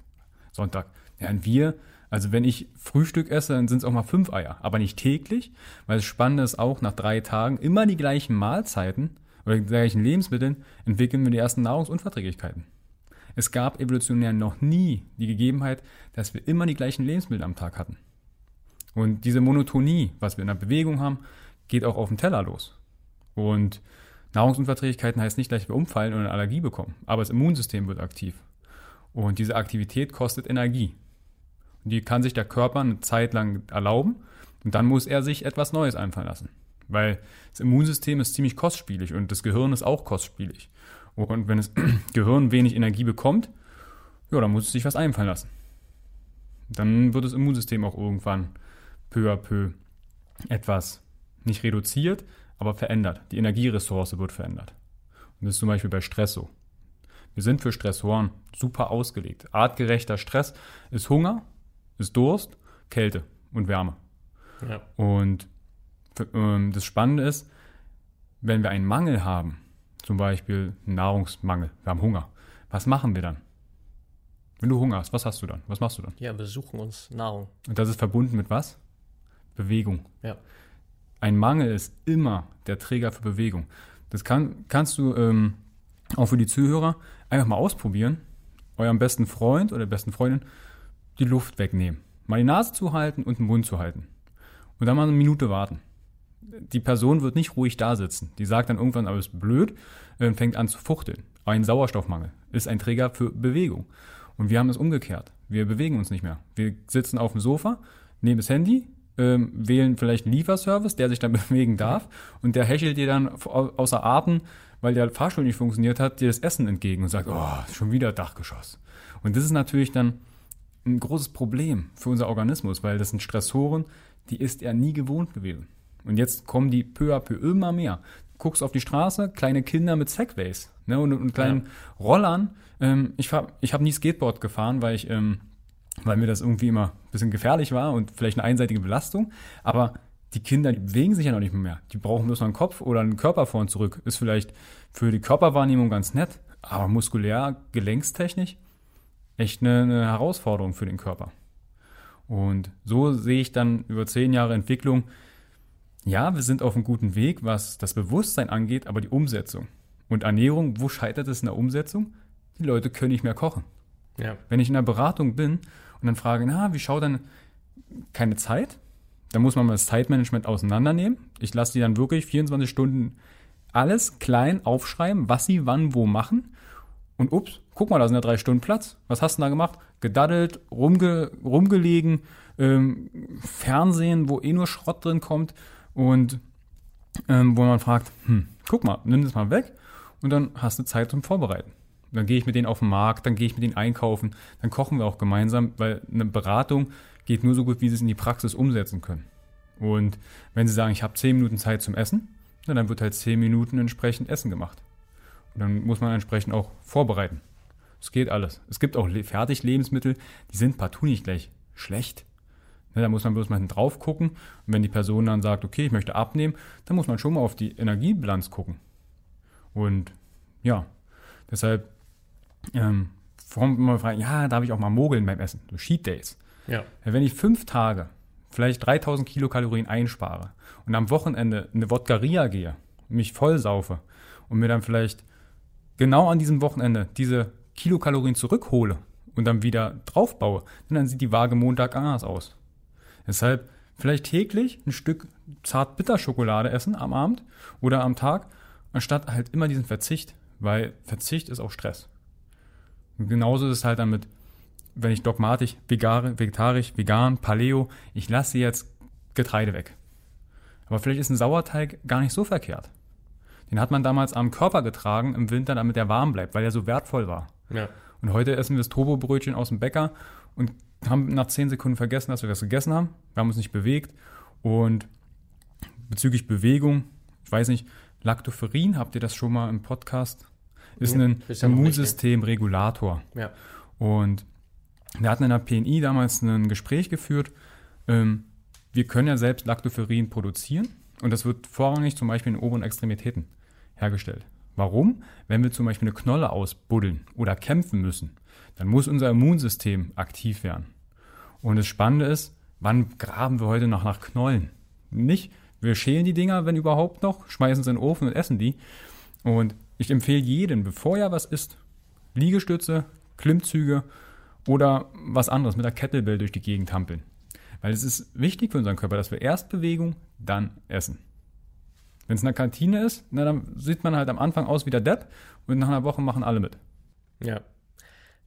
Sonntag. Und wir, also wenn ich Frühstück esse, dann sind es auch mal fünf Eier, aber nicht täglich, weil das Spannende ist auch, nach drei Tagen immer die gleichen Mahlzeiten oder die gleichen Lebensmitteln entwickeln wir die ersten Nahrungsunverträglichkeiten. Es gab evolutionär noch nie die Gegebenheit, dass wir immer die gleichen Lebensmittel am Tag hatten. Und diese Monotonie, was wir in der Bewegung haben, geht auch auf dem Teller los. Und Nahrungsunverträglichkeiten heißt nicht, dass wir umfallen oder eine Allergie bekommen, aber das Immunsystem wird aktiv. Und diese Aktivität kostet Energie. Und die kann sich der Körper eine Zeit lang erlauben und dann muss er sich etwas Neues einfallen lassen. Weil das Immunsystem ist ziemlich kostspielig und das Gehirn ist auch kostspielig. Und wenn das Gehirn wenig Energie bekommt, ja, dann muss es sich was einfallen lassen. Dann wird das Immunsystem auch irgendwann peu à peu etwas nicht reduziert, aber verändert. Die Energieressource wird verändert. Und das ist zum Beispiel bei Stress so. Wir sind für Stressoren super ausgelegt. Artgerechter Stress ist Hunger, ist Durst, Kälte und Wärme. Ja. Und ähm, das Spannende ist, wenn wir einen Mangel haben, zum Beispiel einen Nahrungsmangel, wir haben Hunger, was machen wir dann? Wenn du Hunger hast, was hast du dann? Was machst du dann? Ja, wir suchen uns Nahrung. Und das ist verbunden mit was? Bewegung. Ja. Ein Mangel ist immer der Träger für Bewegung. Das kann, kannst du ähm, auch für die Zuhörer einfach mal ausprobieren. Eurem besten Freund oder besten Freundin die Luft wegnehmen. Mal die Nase zuhalten und den Mund zu halten. Und dann mal eine Minute warten. Die Person wird nicht ruhig da sitzen. Die sagt dann irgendwann, ist blöd und fängt an zu fuchteln. Ein Sauerstoffmangel ist ein Träger für Bewegung. Und wir haben es umgekehrt. Wir bewegen uns nicht mehr. Wir sitzen auf dem Sofa, nehmen das Handy, ähm, wählen vielleicht einen Lieferservice, der sich dann bewegen darf und der hechelt dir dann außer Atem, weil der Fahrstuhl nicht funktioniert hat, dir das Essen entgegen und sagt, oh, schon wieder Dachgeschoss. Und das ist natürlich dann ein großes Problem für unser Organismus, weil das sind Stressoren, die ist er nie gewohnt gewesen. Und jetzt kommen die peu à peu immer mehr. Du guckst auf die Straße, kleine Kinder mit Segways ne, und, und kleinen ja. Rollern. Ähm, ich hab, ich habe nie Skateboard gefahren, weil ich, ähm, weil mir das irgendwie immer ein bisschen gefährlich war und vielleicht eine einseitige Belastung. Aber die Kinder, die bewegen sich ja noch nicht mehr. Die brauchen bloß noch einen Kopf oder einen Körper vor und zurück. Ist vielleicht für die Körperwahrnehmung ganz nett, aber muskulär, gelenkstechnisch echt eine, eine Herausforderung für den Körper. Und so sehe ich dann über zehn Jahre Entwicklung, ja, wir sind auf einem guten Weg, was das Bewusstsein angeht, aber die Umsetzung Und Ernährung, wo scheitert es in der Umsetzung? Die Leute können nicht mehr kochen. Ja. Wenn ich in der Beratung bin und dann frage, na, wie schaut dann keine Zeit? Dann muss man mal das Zeitmanagement auseinandernehmen. Ich lasse die dann wirklich 24 Stunden alles klein aufschreiben, was sie wann wo machen. Und ups, guck mal, da sind ja drei Stunden Platz. Was hast du da gemacht? Gedaddelt, rumge, rumgelegen, ähm, Fernsehen, wo eh nur Schrott drin kommt und ähm, wo man fragt, hm, guck mal, nimm das mal weg und dann hast du Zeit zum Vorbereiten. Dann gehe ich mit denen auf den Markt, dann gehe ich mit denen einkaufen, dann kochen wir auch gemeinsam, weil eine Beratung geht nur so gut, wie sie es in die Praxis umsetzen können. Und wenn sie sagen, ich habe zehn Minuten Zeit zum Essen, dann wird halt zehn Minuten entsprechend Essen gemacht. Und dann muss man entsprechend auch vorbereiten. Es geht alles. Es gibt auch Fertiglebensmittel, die sind partout nicht gleich schlecht. Ne, da muss man bloß mal drauf gucken. Und wenn die Person dann sagt, okay, ich möchte abnehmen, dann muss man schon mal auf die Energiebilanz gucken. Und ja, deshalb ähm, immer fragen, ja, darf ich auch mal mogeln beim Essen? So Cheat Days. Ja. Wenn ich fünf Tage vielleicht 3000 Kilokalorien einspare und am Wochenende eine Wodkaria gehe, mich voll saufe und mir dann vielleicht genau an diesem Wochenende diese Kilokalorien zurückhole und dann wieder draufbaue, dann sieht die Waage Montag anders aus. Deshalb vielleicht täglich ein Stück Zart-Bitter-Schokolade essen am Abend oder am Tag, anstatt halt immer diesen Verzicht, weil Verzicht ist auch Stress. Und genauso ist es halt dann mit, wenn ich dogmatisch, vegetarisch, vegan, Paleo, ich lasse jetzt Getreide weg. Aber vielleicht ist ein Sauerteig gar nicht so verkehrt. Den hat man damals am Körper getragen im Winter, damit er warm bleibt, weil er so wertvoll war. Ja. Und heute essen wir das Turbobrötchen aus dem Bäcker und haben nach zehn Sekunden vergessen, dass wir das gegessen haben. Wir haben uns nicht bewegt. Und bezüglich Bewegung, ich weiß nicht, Lactoferrin, habt ihr das schon mal im Podcast? Ist ein nicht, Immunsystemregulator. Ja. Und wir hatten in der PNI damals ein Gespräch geführt. Ähm, wir können ja selbst Lactoferrin produzieren und das wird vorrangig zum Beispiel in oberen Extremitäten hergestellt. Warum? Wenn wir zum Beispiel eine Knolle ausbuddeln oder kämpfen müssen, dann muss unser Immunsystem aktiv werden. Und das Spannende ist, wann graben wir heute noch nach Knollen? Nicht, wir schälen die Dinger, wenn überhaupt noch, schmeißen sie in den Ofen und essen die. Und ich empfehle jedem, bevor er was isst, Liegestütze, Klimmzüge oder was anderes mit der Kettlebell durch die Gegend hampeln. Weil es ist wichtig für unseren Körper, dass wir erst Bewegung, dann essen. Wenn es in der Kantine ist, na, dann sieht man halt am Anfang aus wie der Depp und nach einer Woche machen alle mit. Ja,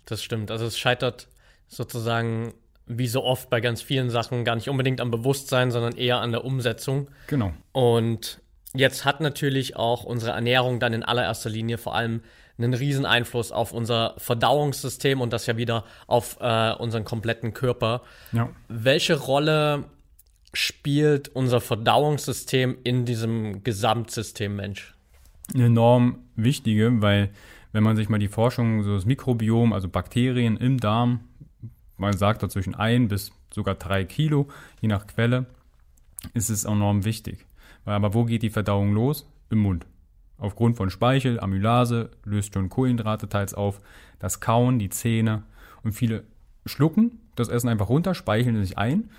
das stimmt. Also es scheitert sozusagen wie so oft bei ganz vielen Sachen gar nicht unbedingt am Bewusstsein, sondern eher an der Umsetzung. Genau. Und jetzt hat natürlich auch unsere Ernährung dann in allererster Linie vor allem einen riesen Einfluss auf unser Verdauungssystem und das ja wieder auf äh, unseren kompletten Körper. Ja. Welche Rolle spielt unser Verdauungssystem in diesem Gesamtsystem Mensch? eine enorm wichtige, weil wenn man sich mal die Forschung, so das Mikrobiom, also Bakterien im Darm, man sagt da zwischen ein bis sogar drei Kilo, je nach Quelle, ist es enorm wichtig. Aber wo geht die Verdauung los? Im Mund. Aufgrund von Speichel, Amylase, löst schon Kohlenhydrate teils auf, das Kauen, die Zähne und viele schlucken das Essen einfach runter, speicheln sich ein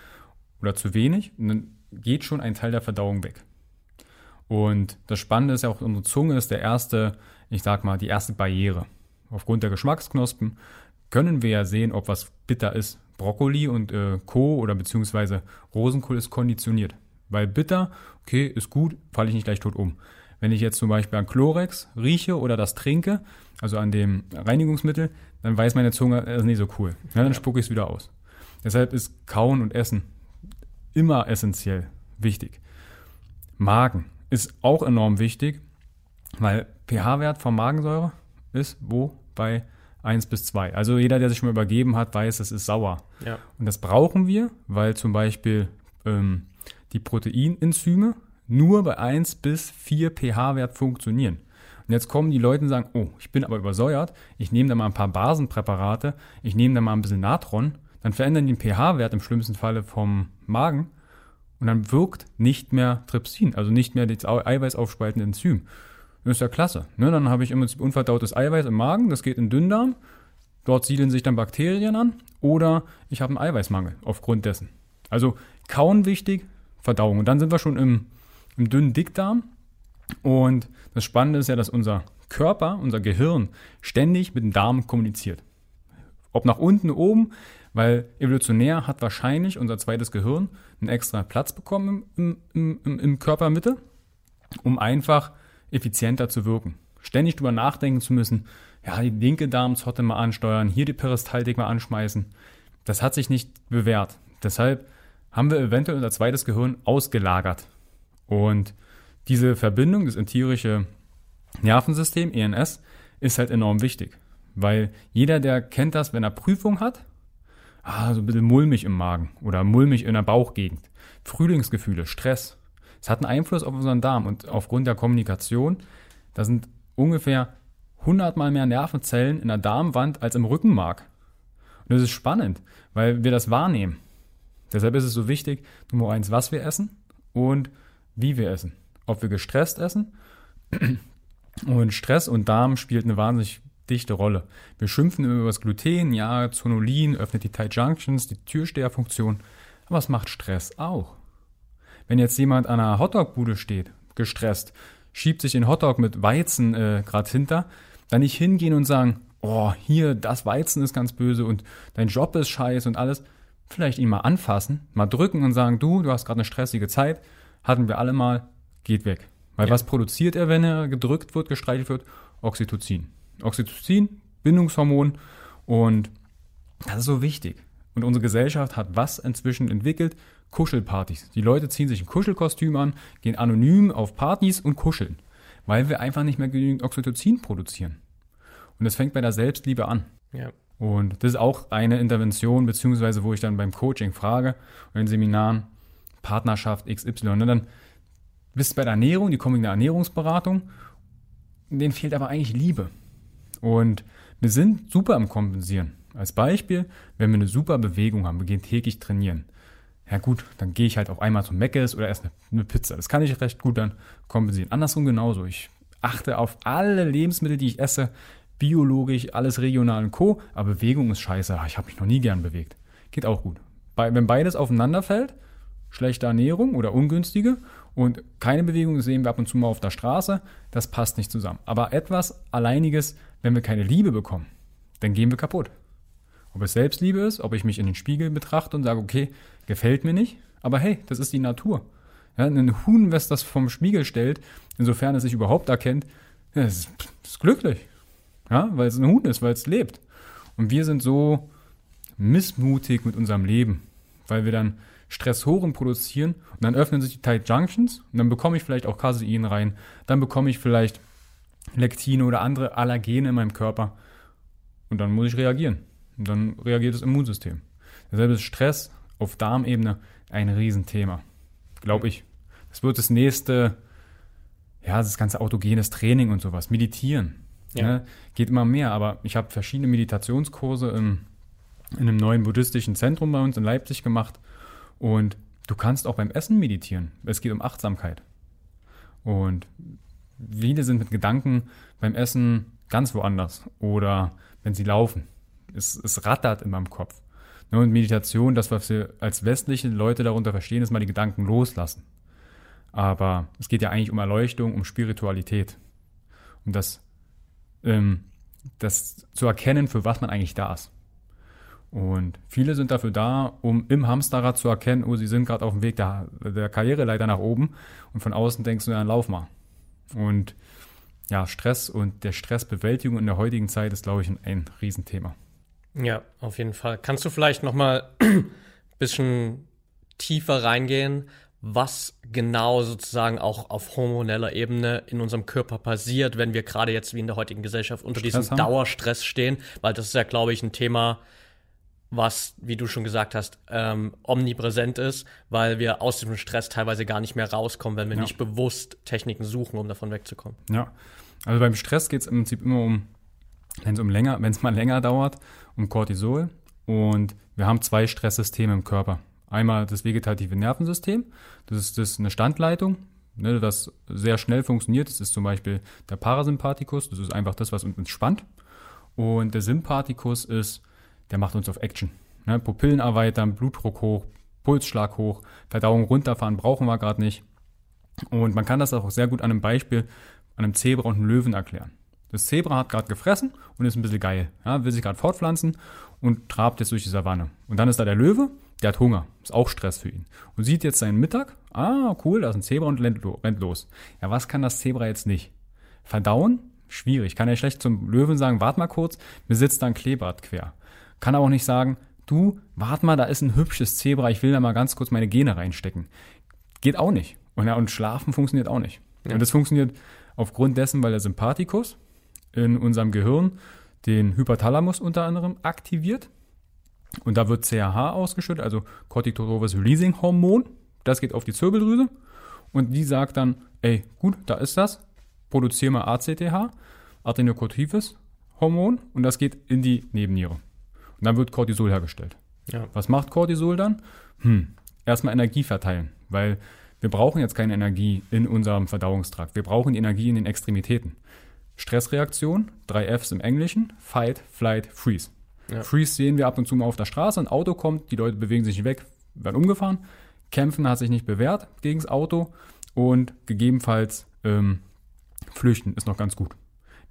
oder zu wenig und dann geht schon ein Teil der Verdauung weg. Und das Spannende ist ja auch, unsere Zunge ist der erste, ich sag mal, die erste Barriere. Aufgrund der Geschmacksknospen können wir ja sehen, ob was bitter ist. Brokkoli und äh, Co. oder beziehungsweise Rosenkohl ist konditioniert. Weil bitter, okay, ist gut, falle ich nicht gleich tot um. Wenn ich jetzt zum Beispiel an Chlorex rieche oder das trinke, also an dem Reinigungsmittel, dann weiß meine Zunge, das ist nicht so cool. Ja, dann spucke ich es wieder aus. Deshalb ist Kauen und Essen immer essentiell wichtig. Magen ist auch enorm wichtig, weil pH-Wert von Magensäure ist wo? Bei 1 bis 2. Also jeder, der sich schon mal übergeben hat, weiß, es ist sauer. Ja. Und das brauchen wir, weil zum Beispiel ähm, die Proteinenzyme nur bei 1 bis 4 pH-Wert funktionieren. Und jetzt kommen die Leute und sagen, oh, ich bin aber übersäuert, ich nehme da mal ein paar Basenpräparate, ich nehme da mal ein bisschen Natron, dann verändern die den pH-Wert im schlimmsten Falle vom Magen und dann wirkt nicht mehr Trypsin, also nicht mehr das Eiweiß aufspaltende Enzym. Das ist ja klasse. Ne? Dann habe ich im Prinzip unverdautes Eiweiß im Magen, das geht in den Dünndarm, dort siedeln sich dann Bakterien an oder ich habe einen Eiweißmangel aufgrund dessen. Also Kauen wichtig, Verdauung. Und dann sind wir schon im, im dünnen Dickdarm. Und das Spannende ist ja, dass unser Körper, unser Gehirn, ständig mit dem Darm kommuniziert. Ob nach unten, oben, weil evolutionär hat wahrscheinlich unser zweites Gehirn einen extra Platz bekommen im, im, im, im Körpermitte, um einfach effizienter zu wirken. Ständig drüber nachdenken zu müssen, ja, die linke Darmzotte mal ansteuern, hier die Peristaltik mal anschmeißen. Das hat sich nicht bewährt. Deshalb haben wir eventuell unser zweites Gehirn ausgelagert. Und diese Verbindung, das empirische Nervensystem, ENS, ist halt enorm wichtig. Weil jeder, der kennt das, wenn er Prüfung hat, ah, so ein bisschen mulmig im Magen oder mulmig in der Bauchgegend. Frühlingsgefühle, Stress. Es hat einen Einfluss auf unseren Darm und aufgrund der Kommunikation, da sind ungefähr 100 mal mehr Nervenzellen in der Darmwand als im Rückenmark. Und das ist spannend, weil wir das wahrnehmen. Deshalb ist es so wichtig, Nummer eins, was wir essen und wie wir essen. Ob wir gestresst essen. Und Stress und Darm spielt eine wahnsinnig dichte Rolle. Wir schimpfen immer über das Gluten, ja, Zonulin öffnet die Tight Junctions, die Türsteherfunktion. Aber es macht Stress auch. Wenn jetzt jemand an einer Hotdog-Bude steht, gestresst, schiebt sich den Hotdog mit Weizen äh, gerade hinter, dann nicht hingehen und sagen, oh, hier, das Weizen ist ganz böse und dein Job ist scheiße und alles. Vielleicht ihn mal anfassen, mal drücken und sagen, du, du hast gerade eine stressige Zeit, hatten wir alle mal, geht weg. Weil ja. was produziert er, wenn er gedrückt wird, gestreichelt wird? Oxytocin. Oxytocin, Bindungshormon und das ist so wichtig. Und unsere Gesellschaft hat was inzwischen entwickelt? Kuschelpartys. Die Leute ziehen sich ein Kuschelkostüm an, gehen anonym auf Partys und kuscheln, weil wir einfach nicht mehr genügend Oxytocin produzieren. Und das fängt bei der Selbstliebe an. Ja. Und das ist auch eine Intervention, beziehungsweise wo ich dann beim Coaching frage oder in Seminaren Partnerschaft XY. Und dann bist du bei der Ernährung, die kommen in der Ernährungsberatung, denen fehlt aber eigentlich Liebe. Und wir sind super am Kompensieren. Als Beispiel, wenn wir eine super Bewegung haben, wir gehen täglich trainieren. Ja gut, dann gehe ich halt auf einmal zum Meckes oder esse eine Pizza. Das kann ich recht gut dann kompensieren. Andersrum genauso. Ich achte auf alle Lebensmittel, die ich esse, biologisch, alles regional und Co. Aber Bewegung ist scheiße. Ich habe mich noch nie gern bewegt. Geht auch gut. Bei, wenn beides aufeinander fällt, schlechte Ernährung oder ungünstige und keine Bewegung sehen wir ab und zu mal auf der Straße, das passt nicht zusammen. Aber etwas Alleiniges, wenn wir keine Liebe bekommen, dann gehen wir kaputt. Ob es Selbstliebe ist, ob ich mich in den Spiegel betrachte und sage, okay, gefällt mir nicht, aber hey, das ist die Natur. Ja, ein Huhn, was das vom Spiegel stellt, insofern es sich überhaupt erkennt, ist, ist glücklich. Ja, weil es ein Huhn ist, weil es lebt. Und wir sind so missmutig mit unserem Leben, weil wir dann Stressoren produzieren und dann öffnen sich die Tight Junctions und dann bekomme ich vielleicht auch Casein rein, dann bekomme ich vielleicht Lektine oder andere Allergene in meinem Körper und dann muss ich reagieren. Und dann reagiert das Immunsystem. Deshalb ist Stress auf Darmebene ein Riesenthema, glaube ich. Das wird das nächste, ja, das ganze autogenes Training und sowas, Meditieren. Ja. Ne, geht immer mehr, aber ich habe verschiedene Meditationskurse im, in einem neuen buddhistischen Zentrum bei uns in Leipzig gemacht und du kannst auch beim Essen meditieren. Es geht um Achtsamkeit. Und viele sind mit Gedanken beim Essen ganz woanders oder wenn sie laufen. Es, es rattert in meinem Kopf. Ne, und Meditation, das, was wir als westliche Leute darunter verstehen, ist mal die Gedanken loslassen. Aber es geht ja eigentlich um Erleuchtung, um Spiritualität. Um das ähm, das zu erkennen, für was man eigentlich da ist. Und viele sind dafür da, um im Hamsterrad zu erkennen, oh, sie sind gerade auf dem Weg der, der Karriereleiter nach oben und von außen denkst du, dann lauf mal. Und ja, Stress und der Stressbewältigung in der heutigen Zeit ist, glaube ich, ein, ein Riesenthema. Ja, auf jeden Fall. Kannst du vielleicht noch mal ein bisschen tiefer reingehen, was genau sozusagen auch auf hormoneller Ebene in unserem Körper passiert, wenn wir gerade jetzt wie in der heutigen Gesellschaft unter Stress diesem haben. Dauerstress stehen, weil das ist ja, glaube ich, ein Thema, was, wie du schon gesagt hast, ähm, omnipräsent ist, weil wir aus dem Stress teilweise gar nicht mehr rauskommen, wenn wir ja. nicht bewusst Techniken suchen, um davon wegzukommen. Ja, also beim Stress geht es im Prinzip immer um, wenn es um länger, wenn es mal länger dauert, um Cortisol. Und wir haben zwei Stresssysteme im Körper. Einmal das vegetative Nervensystem, das ist das eine Standleitung, ne, das sehr schnell funktioniert. Das ist zum Beispiel der Parasympathikus, das ist einfach das, was uns entspannt. Und der Sympathikus ist, der macht uns auf Action. Ne, Pupillen erweitern, Blutdruck hoch, Pulsschlag hoch, Verdauung runterfahren brauchen wir gerade nicht. Und man kann das auch sehr gut an einem Beispiel, an einem Zebra und einem Löwen erklären. Das Zebra hat gerade gefressen und ist ein bisschen geil. Ja, will sich gerade fortpflanzen und trabt jetzt durch die Savanne. Und dann ist da der Löwe, der hat Hunger. Ist auch Stress für ihn. Und sieht jetzt seinen Mittag. Ah, cool, da ist ein Zebra und rennt los. Ja, was kann das Zebra jetzt nicht? Verdauen? Schwierig. Kann er schlecht zum Löwen sagen, wart mal kurz, mir sitzt da ein Kleebart quer. Kann er auch nicht sagen, du, wart mal, da ist ein hübsches Zebra, ich will da mal ganz kurz meine Gene reinstecken. Geht auch nicht. Und, ja, und Schlafen funktioniert auch nicht. Ja. Und das funktioniert aufgrund dessen, weil der Sympathikus in unserem Gehirn den Hypothalamus unter anderem aktiviert. Und da wird CRH ausgeschüttet, also Corticotrophus Releasing Hormon. Das geht auf die Zirbeldrüse. Und die sagt dann, ey, gut, da ist das. Produziere mal ACTH, Adrenocortices Hormon. Und das geht in die Nebenniere. Und dann wird Cortisol hergestellt. Ja. Was macht Cortisol dann? Hm, erstmal Energie verteilen, weil wir brauchen jetzt keine Energie in unserem Verdauungstrakt. Wir brauchen die Energie in den Extremitäten. Stressreaktion, drei Fs im Englischen, Fight, Flight, Freeze. Ja. Freeze sehen wir ab und zu mal auf der Straße, ein Auto kommt, die Leute bewegen sich weg, werden umgefahren. Kämpfen hat sich nicht bewährt gegen das Auto und gegebenenfalls ähm, flüchten ist noch ganz gut.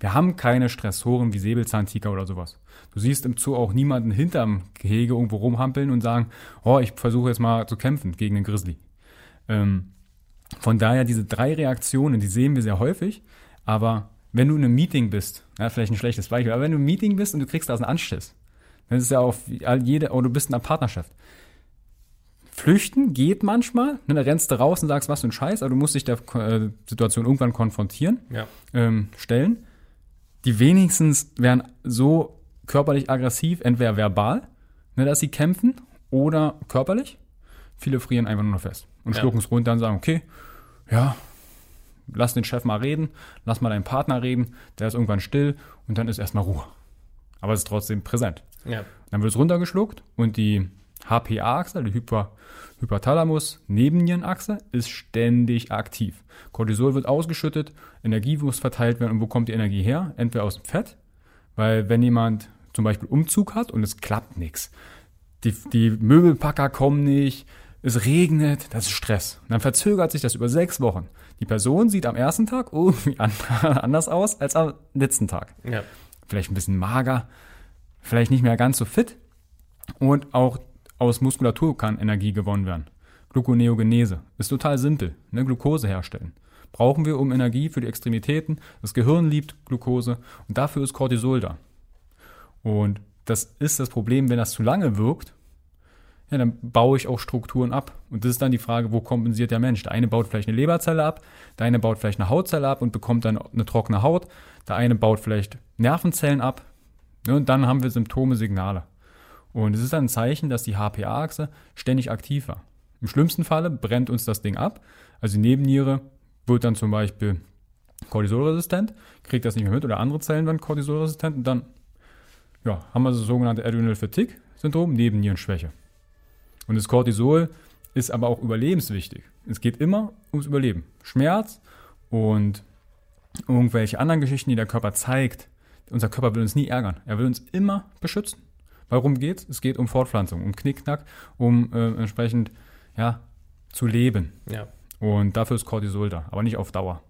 Wir haben keine Stressoren wie Säbelzahntiger oder sowas. Du siehst im Zoo auch niemanden hinterm Gehege irgendwo rumhampeln und sagen, oh, ich versuche jetzt mal zu kämpfen gegen den Grizzly. Ähm, von daher diese drei Reaktionen, die sehen wir sehr häufig, aber wenn du in einem Meeting bist, ja, vielleicht ein schlechtes Beispiel, aber wenn du im Meeting bist und du kriegst da einen Anschiss, dann ist es ja auf jede, oder du bist in einer Partnerschaft. Flüchten geht manchmal, ne, dann rennst du raus und sagst, was für ein Scheiß, aber du musst dich der äh, Situation irgendwann konfrontieren, ja. ähm, stellen. Die wenigstens werden so körperlich aggressiv, entweder verbal, ne, dass sie kämpfen, oder körperlich. Viele frieren einfach nur noch fest und ja. schlucken es runter und sagen, okay, ja, lass den Chef mal reden, lass mal deinen Partner reden, der ist irgendwann still und dann ist erstmal Ruhe. Aber es ist trotzdem präsent. Ja. Dann wird es runtergeschluckt und die HPA-Achse, die Hyper, Hypothalamus-Nebennierenachse, ist ständig aktiv. Cortisol wird ausgeschüttet, Energie muss verteilt werden. Und wo kommt die Energie her? Entweder aus dem Fett, weil wenn jemand zum Beispiel Umzug hat und es klappt nichts, die, die Möbelpacker kommen nicht, es regnet, das ist Stress. Und dann verzögert sich das über sechs Wochen. Die Person sieht am ersten Tag irgendwie anders aus als am letzten Tag. Ja. Vielleicht ein bisschen mager, vielleicht nicht mehr ganz so fit. Und auch aus Muskulatur kann Energie gewonnen werden. Gluconeogenese ist total simpel, ne? Glucose herstellen. Brauchen wir um Energie für die Extremitäten. Das Gehirn liebt Glucose und dafür ist Cortisol da. Und das ist das Problem, wenn das zu lange wirkt, ja, dann baue ich auch Strukturen ab. Und das ist dann die Frage, wo kompensiert der Mensch? Der eine baut vielleicht eine Leberzelle ab, der eine baut vielleicht eine Hautzelle ab und bekommt dann eine trockene Haut, der eine baut vielleicht Nervenzellen ab. Ja, und dann haben wir Symptome, Signale. Und es ist ein Zeichen, dass die HPA-Achse ständig aktiv war. Im schlimmsten Falle brennt uns das Ding ab. Also die Nebenniere wird dann zum Beispiel cortisolresistent, kriegt das nicht mehr mit oder andere Zellen werden cortisolresistent und dann ja, haben wir das sogenannte Adrenal Fatigue Syndrom, Nebennierenschwäche. Und das Cortisol ist aber auch überlebenswichtig. Es geht immer ums Überleben. Schmerz und irgendwelche anderen Geschichten, die der Körper zeigt. Unser Körper will uns nie ärgern. Er will uns immer beschützen. Warum geht's? Es geht um Fortpflanzung, um Knickknack, um äh, entsprechend ja, zu leben. Ja. Und dafür ist Cortisol da, aber nicht auf Dauer.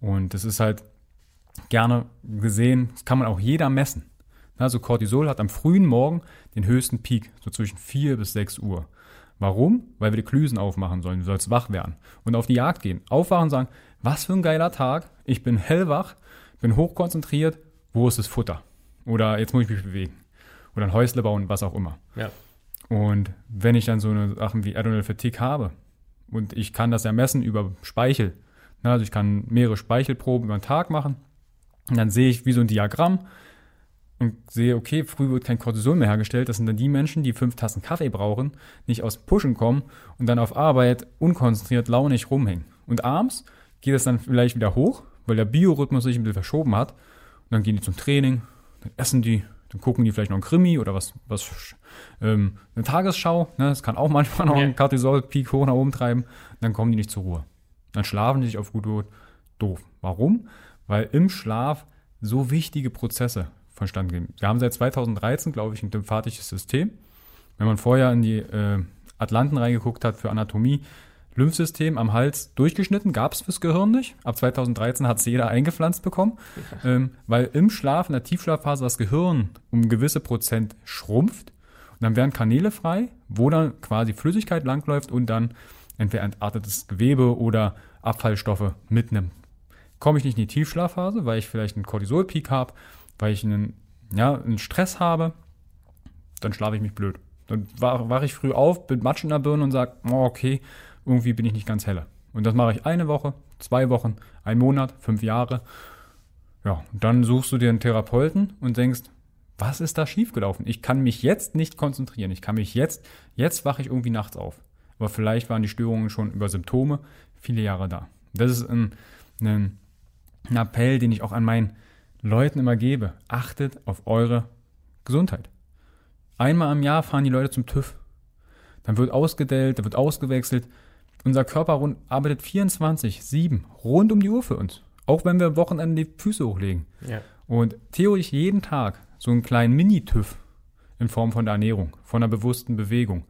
Und das ist halt gerne gesehen, das kann man auch jeder messen. Also Cortisol hat am frühen Morgen den höchsten Peak, so zwischen 4 bis 6 Uhr. Warum? Weil wir die Klüsen aufmachen sollen, du sollst wach werden und auf die Jagd gehen. Aufwachen und sagen, was für ein geiler Tag, ich bin hellwach, bin hochkonzentriert, wo ist das Futter? Oder jetzt muss ich mich bewegen. Oder ein Häusle bauen, was auch immer. Ja. Und wenn ich dann so eine Sachen wie Adrenal Fatigue habe und ich kann das ja messen über Speichel, also ich kann mehrere Speichelproben über den Tag machen und dann sehe ich wie so ein Diagramm, und sehe, okay, früh wird kein Cortisol mehr hergestellt. Das sind dann die Menschen, die fünf Tassen Kaffee brauchen, nicht aus Pushen kommen und dann auf Arbeit unkonzentriert launig rumhängen. Und abends geht es dann vielleicht wieder hoch, weil der Biorhythmus sich ein bisschen verschoben hat. Und dann gehen die zum Training, dann essen die, dann gucken die vielleicht noch ein Krimi oder was, was ähm, eine Tagesschau. Ne? Das kann auch manchmal noch einen Cortisol-Peak hoch nach oben treiben. Dann kommen die nicht zur Ruhe. Dann schlafen die sich auf gut doof. Warum? Weil im Schlaf so wichtige Prozesse vonstatten gehen. Wir haben seit 2013, glaube ich, ein lymphatisches System. Wenn man vorher in die äh, Atlanten reingeguckt hat für Anatomie, Lymphsystem am Hals durchgeschnitten, gab es fürs Gehirn nicht. Ab 2013 hat es jeder eingepflanzt bekommen, ähm, weil im Schlaf, in der Tiefschlafphase, das Gehirn um gewisse Prozent schrumpft und dann werden Kanäle frei, wo dann quasi Flüssigkeit langläuft und dann entweder entartetes Gewebe oder Abfallstoffe mitnimmt. Komme ich nicht in die Tiefschlafphase, weil ich vielleicht einen Cortisolpeak habe, weil ich einen, ja, einen Stress habe, dann schlafe ich mich blöd. Dann wache ich früh auf, bin Matsch in der Birne und sage, oh, okay, irgendwie bin ich nicht ganz heller. Und das mache ich eine Woche, zwei Wochen, ein Monat, fünf Jahre. Ja, und dann suchst du dir einen Therapeuten und denkst, was ist da schiefgelaufen? Ich kann mich jetzt nicht konzentrieren. Ich kann mich jetzt, jetzt wache ich irgendwie nachts auf. Aber vielleicht waren die Störungen schon über Symptome viele Jahre da. Das ist ein, ein, ein Appell, den ich auch an meinen Leuten immer gebe. Achtet auf eure Gesundheit. Einmal im Jahr fahren die Leute zum TÜV. Dann wird ausgedellt, da wird ausgewechselt. Unser Körper arbeitet 24, 7, rund um die Uhr für uns. Auch wenn wir am Wochenende die Füße hochlegen. Ja. Und theoretisch jeden Tag so einen kleinen Mini-TÜV in Form von der Ernährung, von der bewussten Bewegung.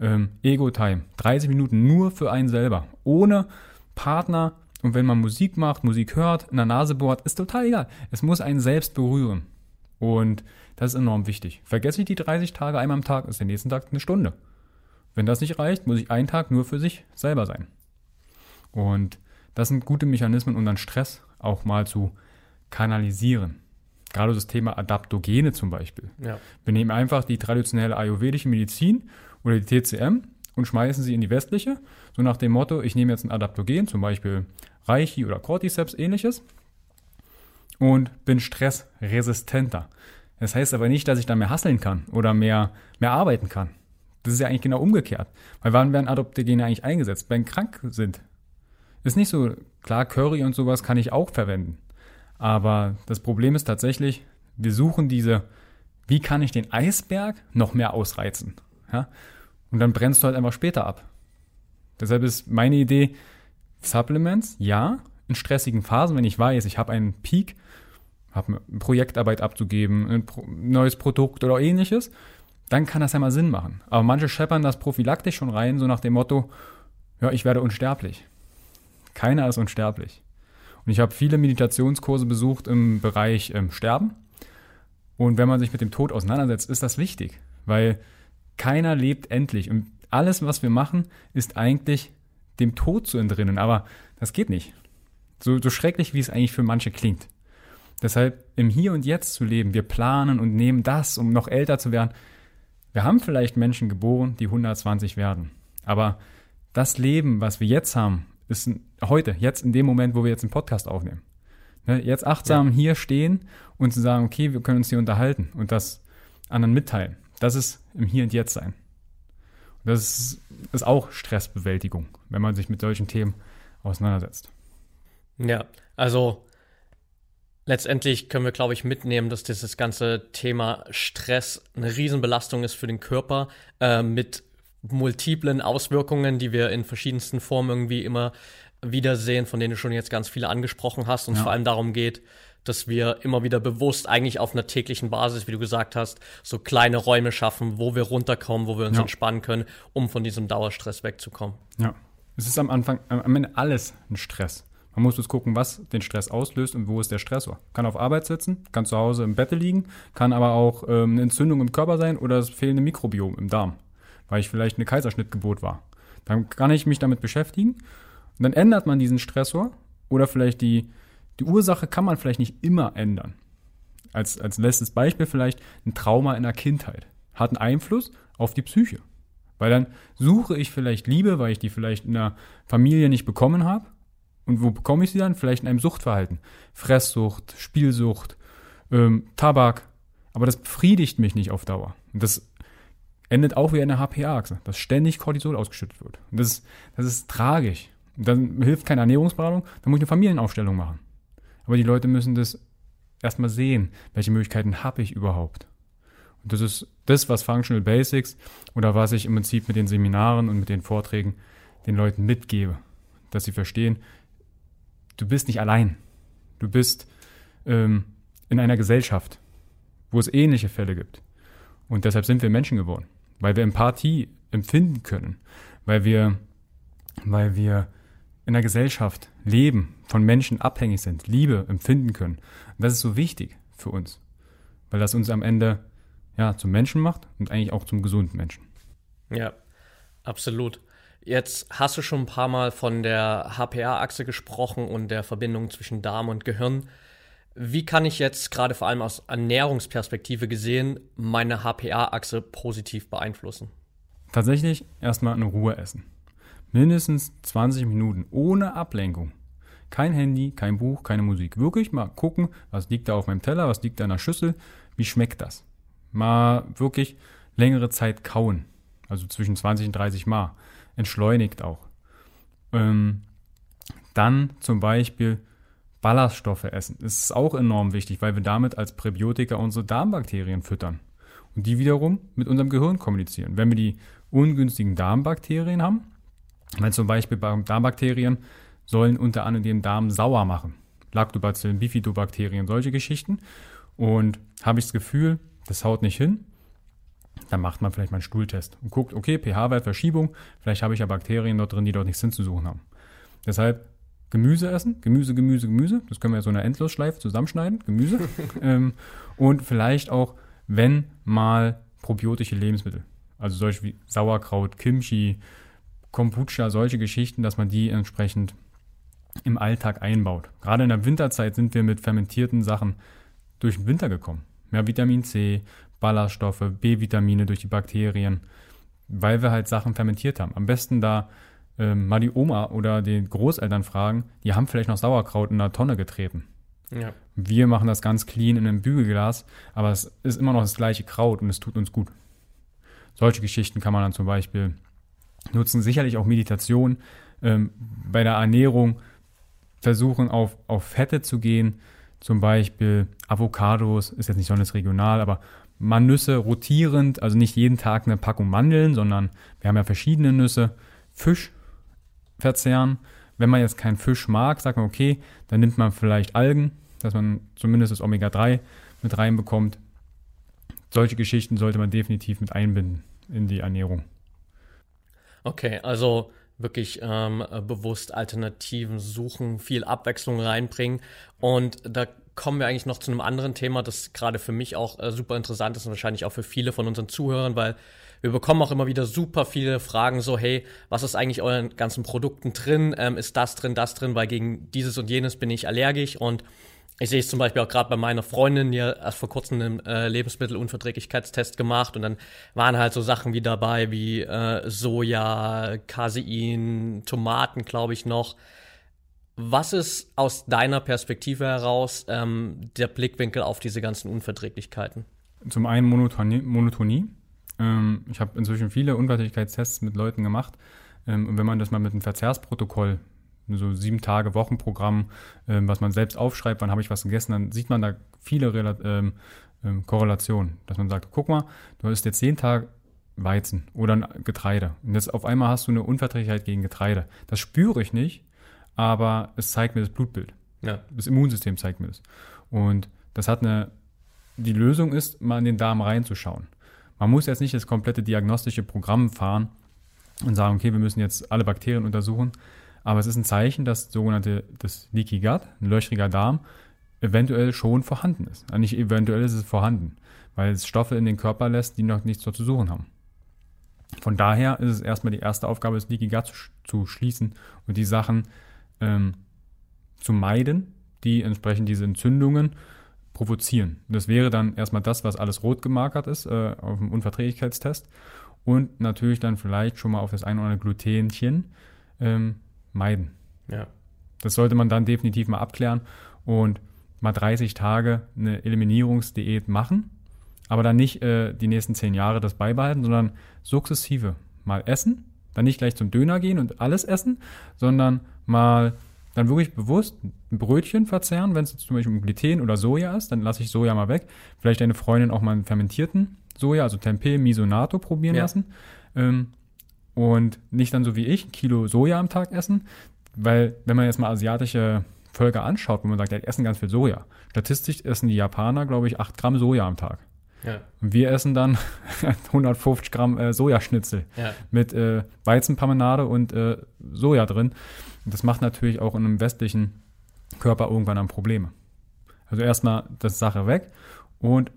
Ähm, Ego-Time, 30 Minuten nur für einen selber, ohne Partner. Und wenn man Musik macht, Musik hört, in der Nase bohrt, ist total egal. Es muss einen selbst berühren. Und das ist enorm wichtig. Vergesse ich die 30 Tage einmal am Tag, ist der nächsten Tag eine Stunde. Wenn das nicht reicht, muss ich einen Tag nur für sich selber sein. Und das sind gute Mechanismen, um dann Stress auch mal zu kanalisieren. Gerade das Thema Adaptogene zum Beispiel. Ja. Wir nehmen einfach die traditionelle ayurvedische Medizin oder die TCM und schmeißen sie in die westliche, so nach dem Motto, ich nehme jetzt ein Adaptogen, zum Beispiel Reichi oder Cordyceps ähnliches und bin stressresistenter. Das heißt aber nicht, dass ich dann mehr hasseln kann oder mehr, mehr arbeiten kann. Das ist ja eigentlich genau umgekehrt. Weil wann werden Adaptogene eigentlich eingesetzt? Wenn krank sind. Ist nicht so, klar, Curry und sowas kann ich auch verwenden. Aber das Problem ist tatsächlich, wir suchen diese, wie kann ich den Eisberg noch mehr ausreizen? Ja? Und dann brennst du halt einfach später ab. Deshalb ist meine Idee, Supplements, ja, in stressigen Phasen, wenn ich weiß, ich habe einen Peak, habe eine Projektarbeit abzugeben, ein neues Produkt oder ähnliches, dann kann das ja mal Sinn machen. Aber manche scheppern das prophylaktisch schon rein, so nach dem Motto, ja, ich werde unsterblich. Keiner ist unsterblich. Und ich habe viele Meditationskurse besucht im Bereich ähm, Sterben. Und wenn man sich mit dem Tod auseinandersetzt, ist das wichtig, weil keiner lebt endlich. Und alles, was wir machen, ist eigentlich dem Tod zu entrinnen. Aber das geht nicht. So, so schrecklich, wie es eigentlich für manche klingt. Deshalb im Hier und Jetzt zu leben. Wir planen und nehmen das, um noch älter zu werden. Wir haben vielleicht Menschen geboren, die 120 werden. Aber das Leben, was wir jetzt haben, ist heute, jetzt in dem Moment, wo wir jetzt einen Podcast aufnehmen. Ne, jetzt achtsam ja. hier stehen und zu sagen, okay, wir können uns hier unterhalten und das anderen mitteilen. Das ist im Hier und Jetzt sein. Und das ist, ist auch Stressbewältigung, wenn man sich mit solchen Themen auseinandersetzt. Ja, also letztendlich können wir, glaube ich, mitnehmen, dass dieses ganze Thema Stress eine Riesenbelastung ist für den Körper äh, mit multiplen Auswirkungen, die wir in verschiedensten Formen irgendwie immer wiedersehen, von denen du schon jetzt ganz viele angesprochen hast und ja. vor allem darum geht, dass wir immer wieder bewusst eigentlich auf einer täglichen Basis, wie du gesagt hast, so kleine Räume schaffen, wo wir runterkommen, wo wir uns ja. entspannen können, um von diesem Dauerstress wegzukommen. Ja, es ist am Anfang, am Ende alles ein Stress. Man muss jetzt gucken, was den Stress auslöst und wo ist der Stressor. Kann auf Arbeit sitzen, kann zu Hause im Bett liegen, kann aber auch ähm, eine Entzündung im Körper sein oder das fehlende Mikrobiom im Darm weil ich vielleicht eine Kaiserschnittgeburt war. Dann kann ich mich damit beschäftigen und dann ändert man diesen Stressor oder vielleicht die, die Ursache kann man vielleicht nicht immer ändern. Als, als letztes Beispiel vielleicht ein Trauma in der Kindheit hat einen Einfluss auf die Psyche. Weil dann suche ich vielleicht Liebe, weil ich die vielleicht in der Familie nicht bekommen habe. Und wo bekomme ich sie dann? Vielleicht in einem Suchtverhalten. Fresssucht, Spielsucht, ähm, Tabak. Aber das befriedigt mich nicht auf Dauer. Und das endet auch wie eine HPA-Achse, dass ständig Cortisol ausgeschüttet wird. Und das ist, das ist tragisch. Und dann hilft keine Ernährungsberatung, dann muss ich eine Familienaufstellung machen. Aber die Leute müssen das erstmal sehen, welche Möglichkeiten habe ich überhaupt. Und das ist das, was Functional Basics oder was ich im Prinzip mit den Seminaren und mit den Vorträgen den Leuten mitgebe. Dass sie verstehen, du bist nicht allein. Du bist ähm, in einer Gesellschaft, wo es ähnliche Fälle gibt. Und deshalb sind wir Menschen geworden weil wir Empathie empfinden können, weil wir weil wir in der Gesellschaft leben, von Menschen abhängig sind, Liebe empfinden können. Und das ist so wichtig für uns, weil das uns am Ende ja zum Menschen macht und eigentlich auch zum gesunden Menschen. Ja, absolut. Jetzt hast du schon ein paar Mal von der HPA-Achse gesprochen und der Verbindung zwischen Darm und Gehirn. Wie kann ich jetzt gerade vor allem aus Ernährungsperspektive gesehen meine HPA-Achse positiv beeinflussen? Tatsächlich erstmal in Ruhe essen. Mindestens 20 Minuten ohne Ablenkung. Kein Handy, kein Buch, keine Musik. Wirklich mal gucken, was liegt da auf meinem Teller, was liegt da in der Schüssel, wie schmeckt das. Mal wirklich längere Zeit kauen. Also zwischen 20 und 30 Mal. Entschleunigt auch. Ähm, dann zum Beispiel Ballaststoffe essen. Das ist auch enorm wichtig, weil wir damit als Präbiotika unsere Darmbakterien füttern. Und die wiederum mit unserem Gehirn kommunizieren. Wenn wir die ungünstigen Darmbakterien haben, weil zum Beispiel Darmbakterien sollen unter anderem den Darm sauer machen. Lactobacillen, Bifidobakterien, solche Geschichten. Und habe ich das Gefühl, das haut nicht hin, dann macht man vielleicht mal einen Stuhltest und guckt, okay, pH-Wertverschiebung, vielleicht habe ich ja Bakterien dort drin, die dort nichts hinzusuchen haben. Deshalb Gemüse essen, Gemüse, Gemüse, Gemüse. Das können wir ja so eine Endlosschleife zusammenschneiden, Gemüse. ähm, und vielleicht auch, wenn mal probiotische Lebensmittel, also solche wie Sauerkraut, Kimchi, Kombucha, solche Geschichten, dass man die entsprechend im Alltag einbaut. Gerade in der Winterzeit sind wir mit fermentierten Sachen durch den Winter gekommen. Mehr Vitamin C, Ballaststoffe, B-Vitamine durch die Bakterien, weil wir halt Sachen fermentiert haben. Am besten da ähm, mal die Oma oder die Großeltern fragen, die haben vielleicht noch Sauerkraut in einer Tonne getreten. Ja. Wir machen das ganz clean in einem Bügelglas, aber es ist immer noch das gleiche Kraut und es tut uns gut. Solche Geschichten kann man dann zum Beispiel nutzen. Sicherlich auch Meditation. Ähm, bei der Ernährung versuchen auf, auf Fette zu gehen. Zum Beispiel Avocados, ist jetzt nicht besonders regional, aber Nüsse rotierend, also nicht jeden Tag eine Packung Mandeln, sondern wir haben ja verschiedene Nüsse. Fisch verzehren. Wenn man jetzt keinen Fisch mag, sagt man, okay, dann nimmt man vielleicht Algen, dass man zumindest das Omega-3 mit reinbekommt. Solche Geschichten sollte man definitiv mit einbinden in die Ernährung. Okay, also wirklich ähm, bewusst Alternativen suchen, viel Abwechslung reinbringen. Und da kommen wir eigentlich noch zu einem anderen Thema, das gerade für mich auch äh, super interessant ist und wahrscheinlich auch für viele von unseren Zuhörern, weil wir bekommen auch immer wieder super viele Fragen, so, hey, was ist eigentlich euren ganzen Produkten drin? Ähm, ist das drin, das drin? Weil gegen dieses und jenes bin ich allergisch und ich sehe es zum Beispiel auch gerade bei meiner Freundin, die erst vor kurzem einen äh, Lebensmittelunverträglichkeitstest gemacht und dann waren halt so Sachen wie dabei wie äh, Soja, Casein, Tomaten, glaube ich noch. Was ist aus deiner Perspektive heraus ähm, der Blickwinkel auf diese ganzen Unverträglichkeiten? Zum einen Monotonie. Monotonie. Ähm, ich habe inzwischen viele Unverträglichkeitstests mit Leuten gemacht. Ähm, und wenn man das mal mit einem Verzehrsprotokoll, so sieben Tage Wochenprogramm, ähm, was man selbst aufschreibt, wann habe ich was gegessen, dann sieht man da viele Rel ähm, ähm, Korrelationen. Dass man sagt, guck mal, du hast jetzt jeden Tag Weizen oder Getreide. Und jetzt auf einmal hast du eine Unverträglichkeit gegen Getreide. Das spüre ich nicht, aber es zeigt mir das Blutbild. Ja. Das Immunsystem zeigt mir das. Und das hat eine, die Lösung ist, mal in den Darm reinzuschauen. Man muss jetzt nicht das komplette diagnostische Programm fahren und sagen, okay, wir müssen jetzt alle Bakterien untersuchen. Aber es ist ein Zeichen, dass sogenannte das Leaky Gut, ein löchriger Darm, eventuell schon vorhanden ist. Also nicht eventuell ist es vorhanden, weil es Stoffe in den Körper lässt, die noch nichts dort zu suchen haben. Von daher ist es erstmal die erste Aufgabe, das Leaky Gut zu, zu schließen und die Sachen ähm, zu meiden, die entsprechend diese Entzündungen provozieren. Das wäre dann erstmal das, was alles rot gemarkert ist äh, auf dem Unverträglichkeitstest und natürlich dann vielleicht schon mal auf das ein oder andere Glutenchen ähm, meiden. Ja. Das sollte man dann definitiv mal abklären und mal 30 Tage eine Eliminierungsdiät machen, aber dann nicht äh, die nächsten 10 Jahre das beibehalten, sondern sukzessive mal essen, dann nicht gleich zum Döner gehen und alles essen, sondern mal dann wirklich bewusst ein Brötchen verzehren, wenn es zum Beispiel um Gluten oder Soja ist, dann lasse ich Soja mal weg. Vielleicht deine Freundin auch mal einen fermentierten Soja, also Tempeh, Misonato probieren ja. lassen. Ähm, und nicht dann so wie ich, ein Kilo Soja am Tag essen, weil wenn man jetzt mal asiatische Völker anschaut, wo man sagt, die essen ganz viel Soja. Statistisch essen die Japaner, glaube ich, 8 Gramm Soja am Tag. Ja. Und wir essen dann 150 Gramm äh, Sojaschnitzel ja. mit äh, Weizenpamenade und äh, Soja drin. Und das macht natürlich auch in einem westlichen Körper irgendwann dann Probleme. Also erstmal das Sache weg und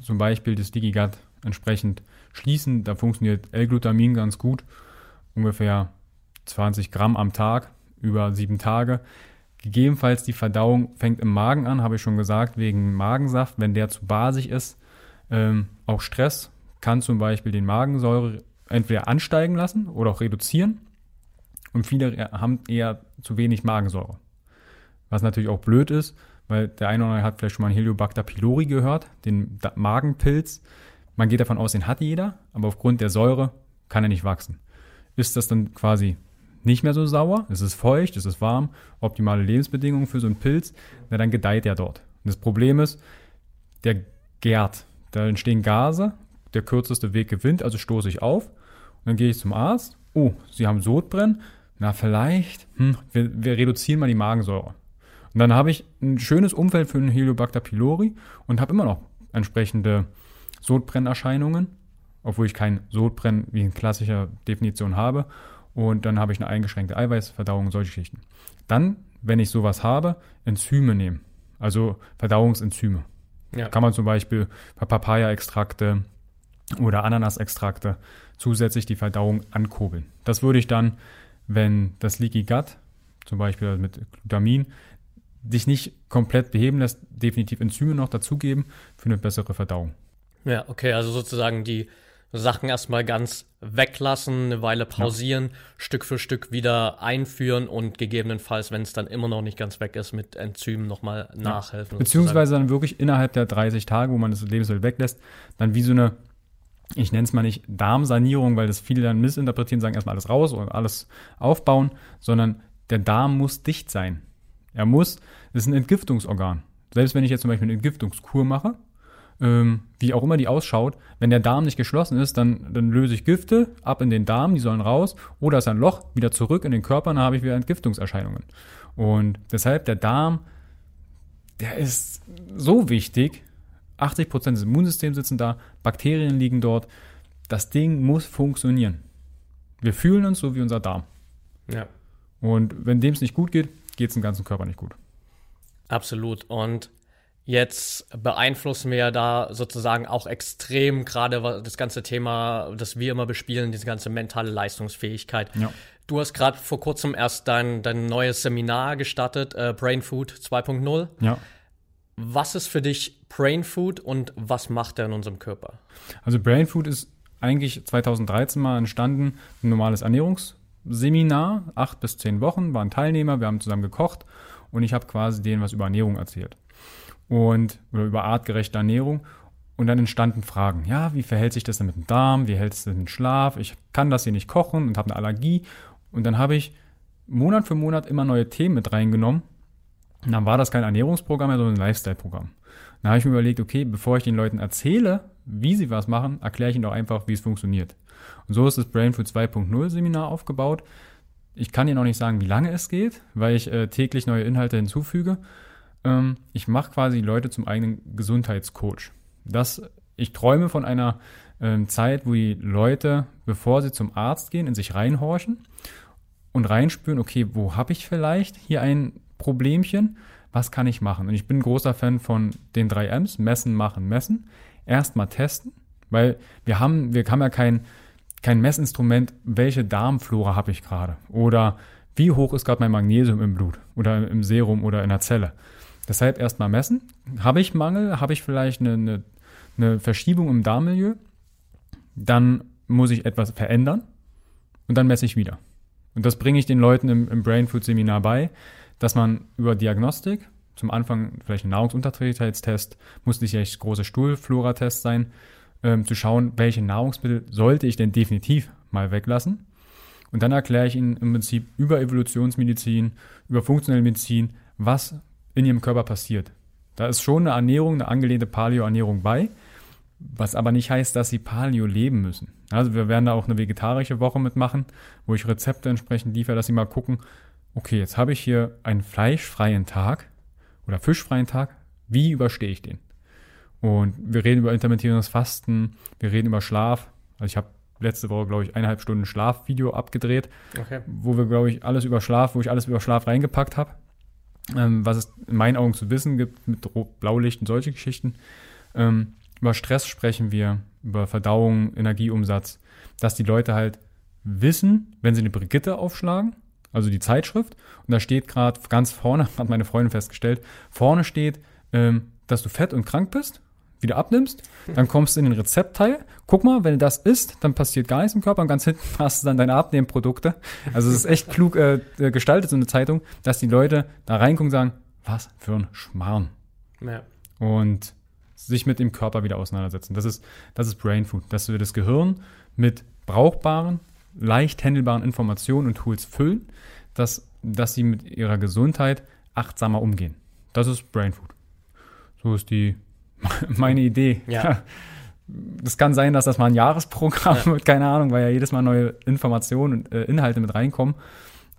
zum Beispiel das Digigat entsprechend schließen. Da funktioniert L-Glutamin ganz gut, ungefähr 20 Gramm am Tag über sieben Tage. Gegebenenfalls die Verdauung fängt im Magen an, habe ich schon gesagt, wegen Magensaft. Wenn der zu basig ist, ähm, auch Stress kann zum Beispiel den Magensäure entweder ansteigen lassen oder auch reduzieren. Und viele haben eher zu wenig Magensäure. Was natürlich auch blöd ist, weil der eine oder andere hat vielleicht schon mal Heliobacter pylori gehört, den Magenpilz. Man geht davon aus, den hat jeder, aber aufgrund der Säure kann er nicht wachsen. Ist das dann quasi nicht mehr so sauer, es ist feucht, es ist warm, optimale Lebensbedingungen für so einen Pilz, na, dann gedeiht er dort. Und das Problem ist, der gärt. Da entstehen Gase, der kürzeste Weg gewinnt, also stoße ich auf. Und dann gehe ich zum Arzt. Oh, Sie haben Sodbrennen. Na, vielleicht, hm, wir, wir reduzieren mal die Magensäure. Und dann habe ich ein schönes Umfeld für einen Heliobacter pylori und habe immer noch entsprechende Sodbrennerscheinungen, obwohl ich kein Sodbrennen wie in klassischer Definition habe. Und dann habe ich eine eingeschränkte Eiweißverdauung, solche Geschichten. Dann, wenn ich sowas habe, Enzyme nehmen. Also Verdauungsenzyme. Ja. Kann man zum Beispiel bei Papaya-Extrakte oder Ananas-Extrakte zusätzlich die Verdauung ankurbeln. Das würde ich dann, wenn das Leaky Gut, zum Beispiel mit Glutamin, dich nicht komplett beheben lässt, definitiv Enzyme noch dazugeben für eine bessere Verdauung. Ja, okay, also sozusagen die Sachen erstmal ganz weglassen, eine Weile pausieren, ja. Stück für Stück wieder einführen und gegebenenfalls, wenn es dann immer noch nicht ganz weg ist, mit Enzymen nochmal ja. nachhelfen. Beziehungsweise dann wirklich innerhalb der 30 Tage, wo man das Lebensmittel weglässt, dann wie so eine, ich nenne es mal nicht Darmsanierung, weil das viele dann missinterpretieren, sagen erstmal alles raus und alles aufbauen, sondern der Darm muss dicht sein. Er muss, das ist ein Entgiftungsorgan. Selbst wenn ich jetzt zum Beispiel eine Entgiftungskur mache, ähm, wie auch immer die ausschaut, wenn der Darm nicht geschlossen ist, dann, dann löse ich Gifte ab in den Darm, die sollen raus, oder ist ein Loch wieder zurück in den Körper, dann habe ich wieder Entgiftungserscheinungen. Und deshalb der Darm, der ist so wichtig. 80 Prozent des Immunsystems sitzen da, Bakterien liegen dort. Das Ding muss funktionieren. Wir fühlen uns so wie unser Darm. Ja. Und wenn dem es nicht gut geht, geht es dem ganzen Körper nicht gut. Absolut. Und Jetzt beeinflussen wir ja da sozusagen auch extrem gerade das ganze Thema, das wir immer bespielen, diese ganze mentale Leistungsfähigkeit. Ja. Du hast gerade vor kurzem erst dein, dein neues Seminar gestartet, äh, Brain Food 2.0. Ja. Was ist für dich Brain Food und was macht er in unserem Körper? Also Brain Food ist eigentlich 2013 mal entstanden, ein normales Ernährungsseminar, acht bis zehn Wochen, waren Teilnehmer, wir haben zusammen gekocht und ich habe quasi denen was über Ernährung erzählt und oder über artgerechte Ernährung. Und dann entstanden Fragen. Ja, wie verhält sich das denn mit dem Darm? Wie hält es denn dem Schlaf? Ich kann das hier nicht kochen und habe eine Allergie. Und dann habe ich Monat für Monat immer neue Themen mit reingenommen. Und dann war das kein Ernährungsprogramm mehr, sondern ein Lifestyle-Programm. Dann habe ich mir überlegt, okay, bevor ich den Leuten erzähle, wie sie was machen, erkläre ich ihnen doch einfach, wie es funktioniert. Und so ist das Brain Food 2.0 Seminar aufgebaut. Ich kann Ihnen noch nicht sagen, wie lange es geht, weil ich äh, täglich neue Inhalte hinzufüge. Ähm, ich mache quasi Leute zum eigenen Gesundheitscoach. Das, ich träume von einer ähm, Zeit, wo die Leute, bevor sie zum Arzt gehen, in sich reinhorchen und reinspüren, okay, wo habe ich vielleicht hier ein Problemchen? Was kann ich machen? Und ich bin ein großer Fan von den drei M's, messen, machen, messen. Erstmal testen, weil wir haben, wir haben ja kein, kein Messinstrument, welche Darmflora habe ich gerade oder wie hoch ist gerade mein Magnesium im Blut oder im Serum oder in der Zelle. Deshalb erstmal messen. Habe ich Mangel? Habe ich vielleicht eine, eine, eine Verschiebung im Darmmilieu? Dann muss ich etwas verändern und dann messe ich wieder. Und das bringe ich den Leuten im, im Brain Food Seminar bei, dass man über Diagnostik, zum Anfang vielleicht ein Nahrungsunterträglichkeitstest, muss nicht echt große Stuhlflora-Test sein, ähm, zu schauen, welche Nahrungsmittel sollte ich denn definitiv mal weglassen. Und dann erkläre ich Ihnen im Prinzip über Evolutionsmedizin, über funktionelle Medizin, was in ihrem Körper passiert. Da ist schon eine Ernährung, eine angelehnte Paleo-Ernährung bei, was aber nicht heißt, dass sie Paleo leben müssen. Also wir werden da auch eine vegetarische Woche mitmachen, wo ich Rezepte entsprechend liefere, dass sie mal gucken, okay, jetzt habe ich hier einen fleischfreien Tag oder fischfreien Tag, wie überstehe ich den? Und wir reden über intermittierendes Fasten, wir reden über Schlaf. Also ich habe letzte Woche, glaube ich, eineinhalb Stunden Schlafvideo abgedreht, Okay. wo wir, glaube ich, alles über Schlaf, wo ich alles über Schlaf reingepackt habe. Ähm, was es in meinen Augen zu wissen gibt mit Blaulicht und solche Geschichten. Ähm, über Stress sprechen wir, über Verdauung, Energieumsatz, dass die Leute halt wissen, wenn sie eine Brigitte aufschlagen, also die Zeitschrift, und da steht gerade ganz vorne, hat meine Freundin festgestellt, vorne steht, ähm, dass du fett und krank bist, wieder abnimmst, dann kommst du in den Rezeptteil. Guck mal, wenn du das isst, dann passiert gar nichts im Körper und ganz hinten hast du dann deine Abnehmprodukte. Also es ist echt klug äh, äh, gestaltet, so eine Zeitung, dass die Leute da reingucken und sagen, was für ein Schmarrn. Ja. Und sich mit dem Körper wieder auseinandersetzen. Das ist, das ist Brain Food, dass wir das Gehirn mit brauchbaren, leicht handelbaren Informationen und Tools füllen, dass, dass sie mit ihrer Gesundheit achtsamer umgehen. Das ist Brain Food. So ist die meine Idee. Ja. Das kann sein, dass das mal ein Jahresprogramm wird, keine Ahnung, weil ja jedes Mal neue Informationen und äh, Inhalte mit reinkommen.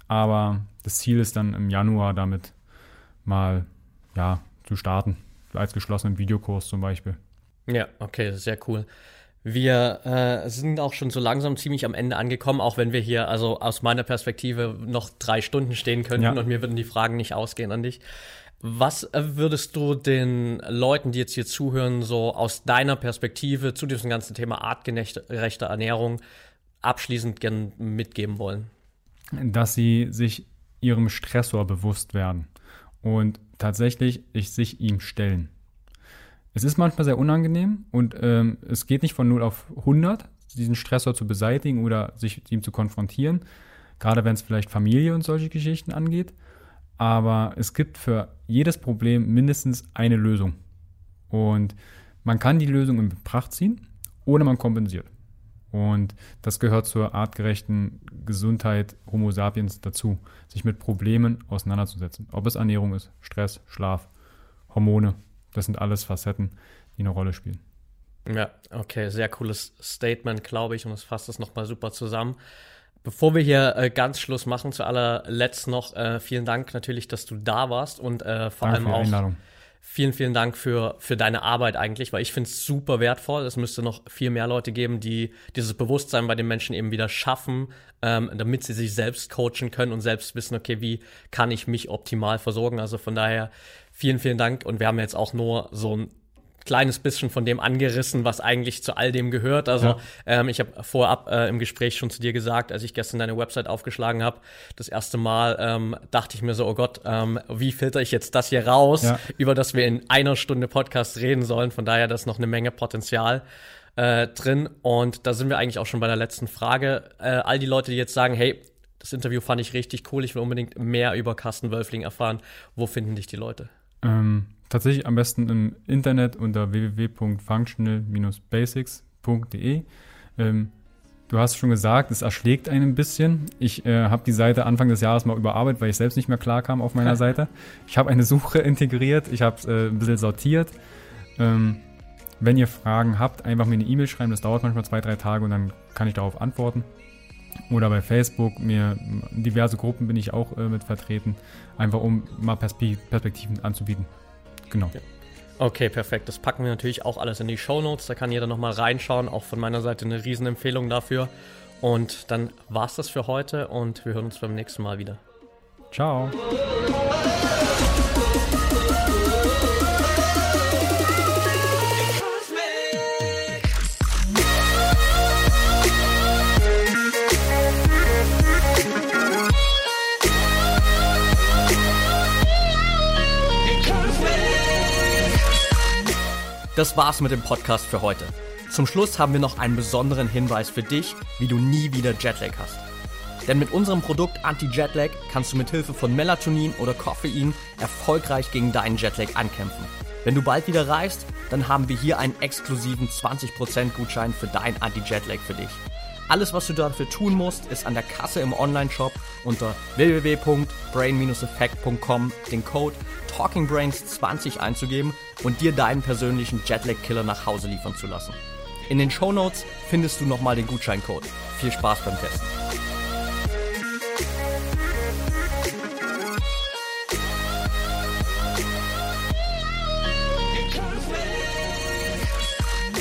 Aber das Ziel ist dann im Januar damit mal ja, zu starten. Als geschlossenen Videokurs zum Beispiel. Ja, okay, sehr cool. Wir äh, sind auch schon so langsam ziemlich am Ende angekommen, auch wenn wir hier, also aus meiner Perspektive, noch drei Stunden stehen könnten Ja. und mir würden die Fragen nicht ausgehen an dich. Was äh, würdest du den Leuten, die jetzt hier zuhören, so aus deiner Perspektive zu diesem ganzen Thema artgerechte Ernährung abschließend gern mitgeben wollen? dass sie sich ihrem Stressor bewusst werden und tatsächlich ich, sich ihm stellen. Es ist manchmal sehr unangenehm und ähm, es geht nicht von 0 auf 100, diesen Stressor zu beseitigen oder sich ihm zu konfrontieren, gerade wenn es vielleicht Familie und solche Geschichten angeht. Aber es gibt für jedes Problem mindestens eine Lösung. Und man kann die Lösung in Betracht ziehen oder man kompensiert. Und das gehört zur artgerechten Gesundheit Homo sapiens dazu, sich mit Problemen auseinanderzusetzen. Ob es Ernährung ist, Stress, Schlaf, Hormone, das sind alles Facetten, die eine Rolle spielen. Ja, okay, sehr cooles Statement, glaube ich, und das fasst das nochmal super zusammen. Bevor wir hier äh, ganz Schluss machen, zu allerletzt noch äh, vielen Dank natürlich, dass du da warst und äh, vor Danke allem auch Einladung. vielen, vielen Dank für, für deine Arbeit eigentlich, weil ich finde es super wertvoll. Es müsste noch viel mehr Leute geben, die dieses Bewusstsein bei den Menschen eben wieder schaffen, ähm, damit sie sich selbst coachen können und selbst wissen, okay, wie kann ich mich optimal versorgen. Also von daher vielen, vielen Dank. Und wir haben jetzt auch nur so ein kleines bisschen von dem angerissen, was eigentlich zu all dem gehört. Also Ja. ähm, ich habe vorab äh, im Gespräch schon zu dir gesagt, als ich gestern deine Website aufgeschlagen habe, das erste Mal ähm, dachte ich mir so, oh Gott, ähm, wie filter ich jetzt das hier raus, Ja. über das wir in einer Stunde Podcast reden sollen. Von daher, da ist noch eine Menge Potenzial äh, drin. Und da sind wir eigentlich auch schon bei der letzten Frage. Äh, all die Leute, die jetzt sagen, hey, das Interview fand ich richtig cool, ich will unbedingt mehr über Carsten Wölfling erfahren. Wo finden dich die Leute? Ähm, tatsächlich am besten im Internet unter www.functional-basics.de. Ähm, du hast schon gesagt, es erschlägt einen ein bisschen. Ich äh, habe die Seite Anfang des Jahres mal überarbeitet, weil ich selbst nicht mehr klar kam auf meiner Seite. Ich habe eine Suche integriert, ich habe es äh, ein bisschen sortiert. Ähm, wenn ihr Fragen habt, einfach mir eine E-Mail schreiben. Das dauert manchmal zwei, drei Tage und dann kann ich darauf antworten. Oder bei Facebook, mir diverse Gruppen bin ich auch äh, mit vertreten, einfach um mal Perspe Perspektiven anzubieten. Genau. Okay, perfekt. Das packen wir natürlich auch alles in die Show Notes. Da kann jeder nochmal reinschauen. Auch von meiner Seite eine Riesenempfehlung dafür. Und dann war's das für heute und wir hören uns beim nächsten Mal wieder. Ciao. Das war's mit dem Podcast für heute. Zum Schluss haben wir noch einen besonderen Hinweis für dich, wie du nie wieder Jetlag hast. Denn mit unserem Produkt Anti-Jetlag kannst du mit Hilfe von Melatonin oder Koffein erfolgreich gegen deinen Jetlag ankämpfen. Wenn du bald wieder reist, dann haben wir hier einen exklusiven 20% Gutschein für dein Anti-Jetlag für dich. Alles, was du dafür tun musst, ist an der Kasse im Online-Shop unter www.brain-effect.com den Code TalkingBrains20 einzugeben und dir deinen persönlichen Jetlag-Killer nach Hause liefern zu lassen. In den Shownotes findest du nochmal den Gutscheincode. Viel Spaß beim Testen.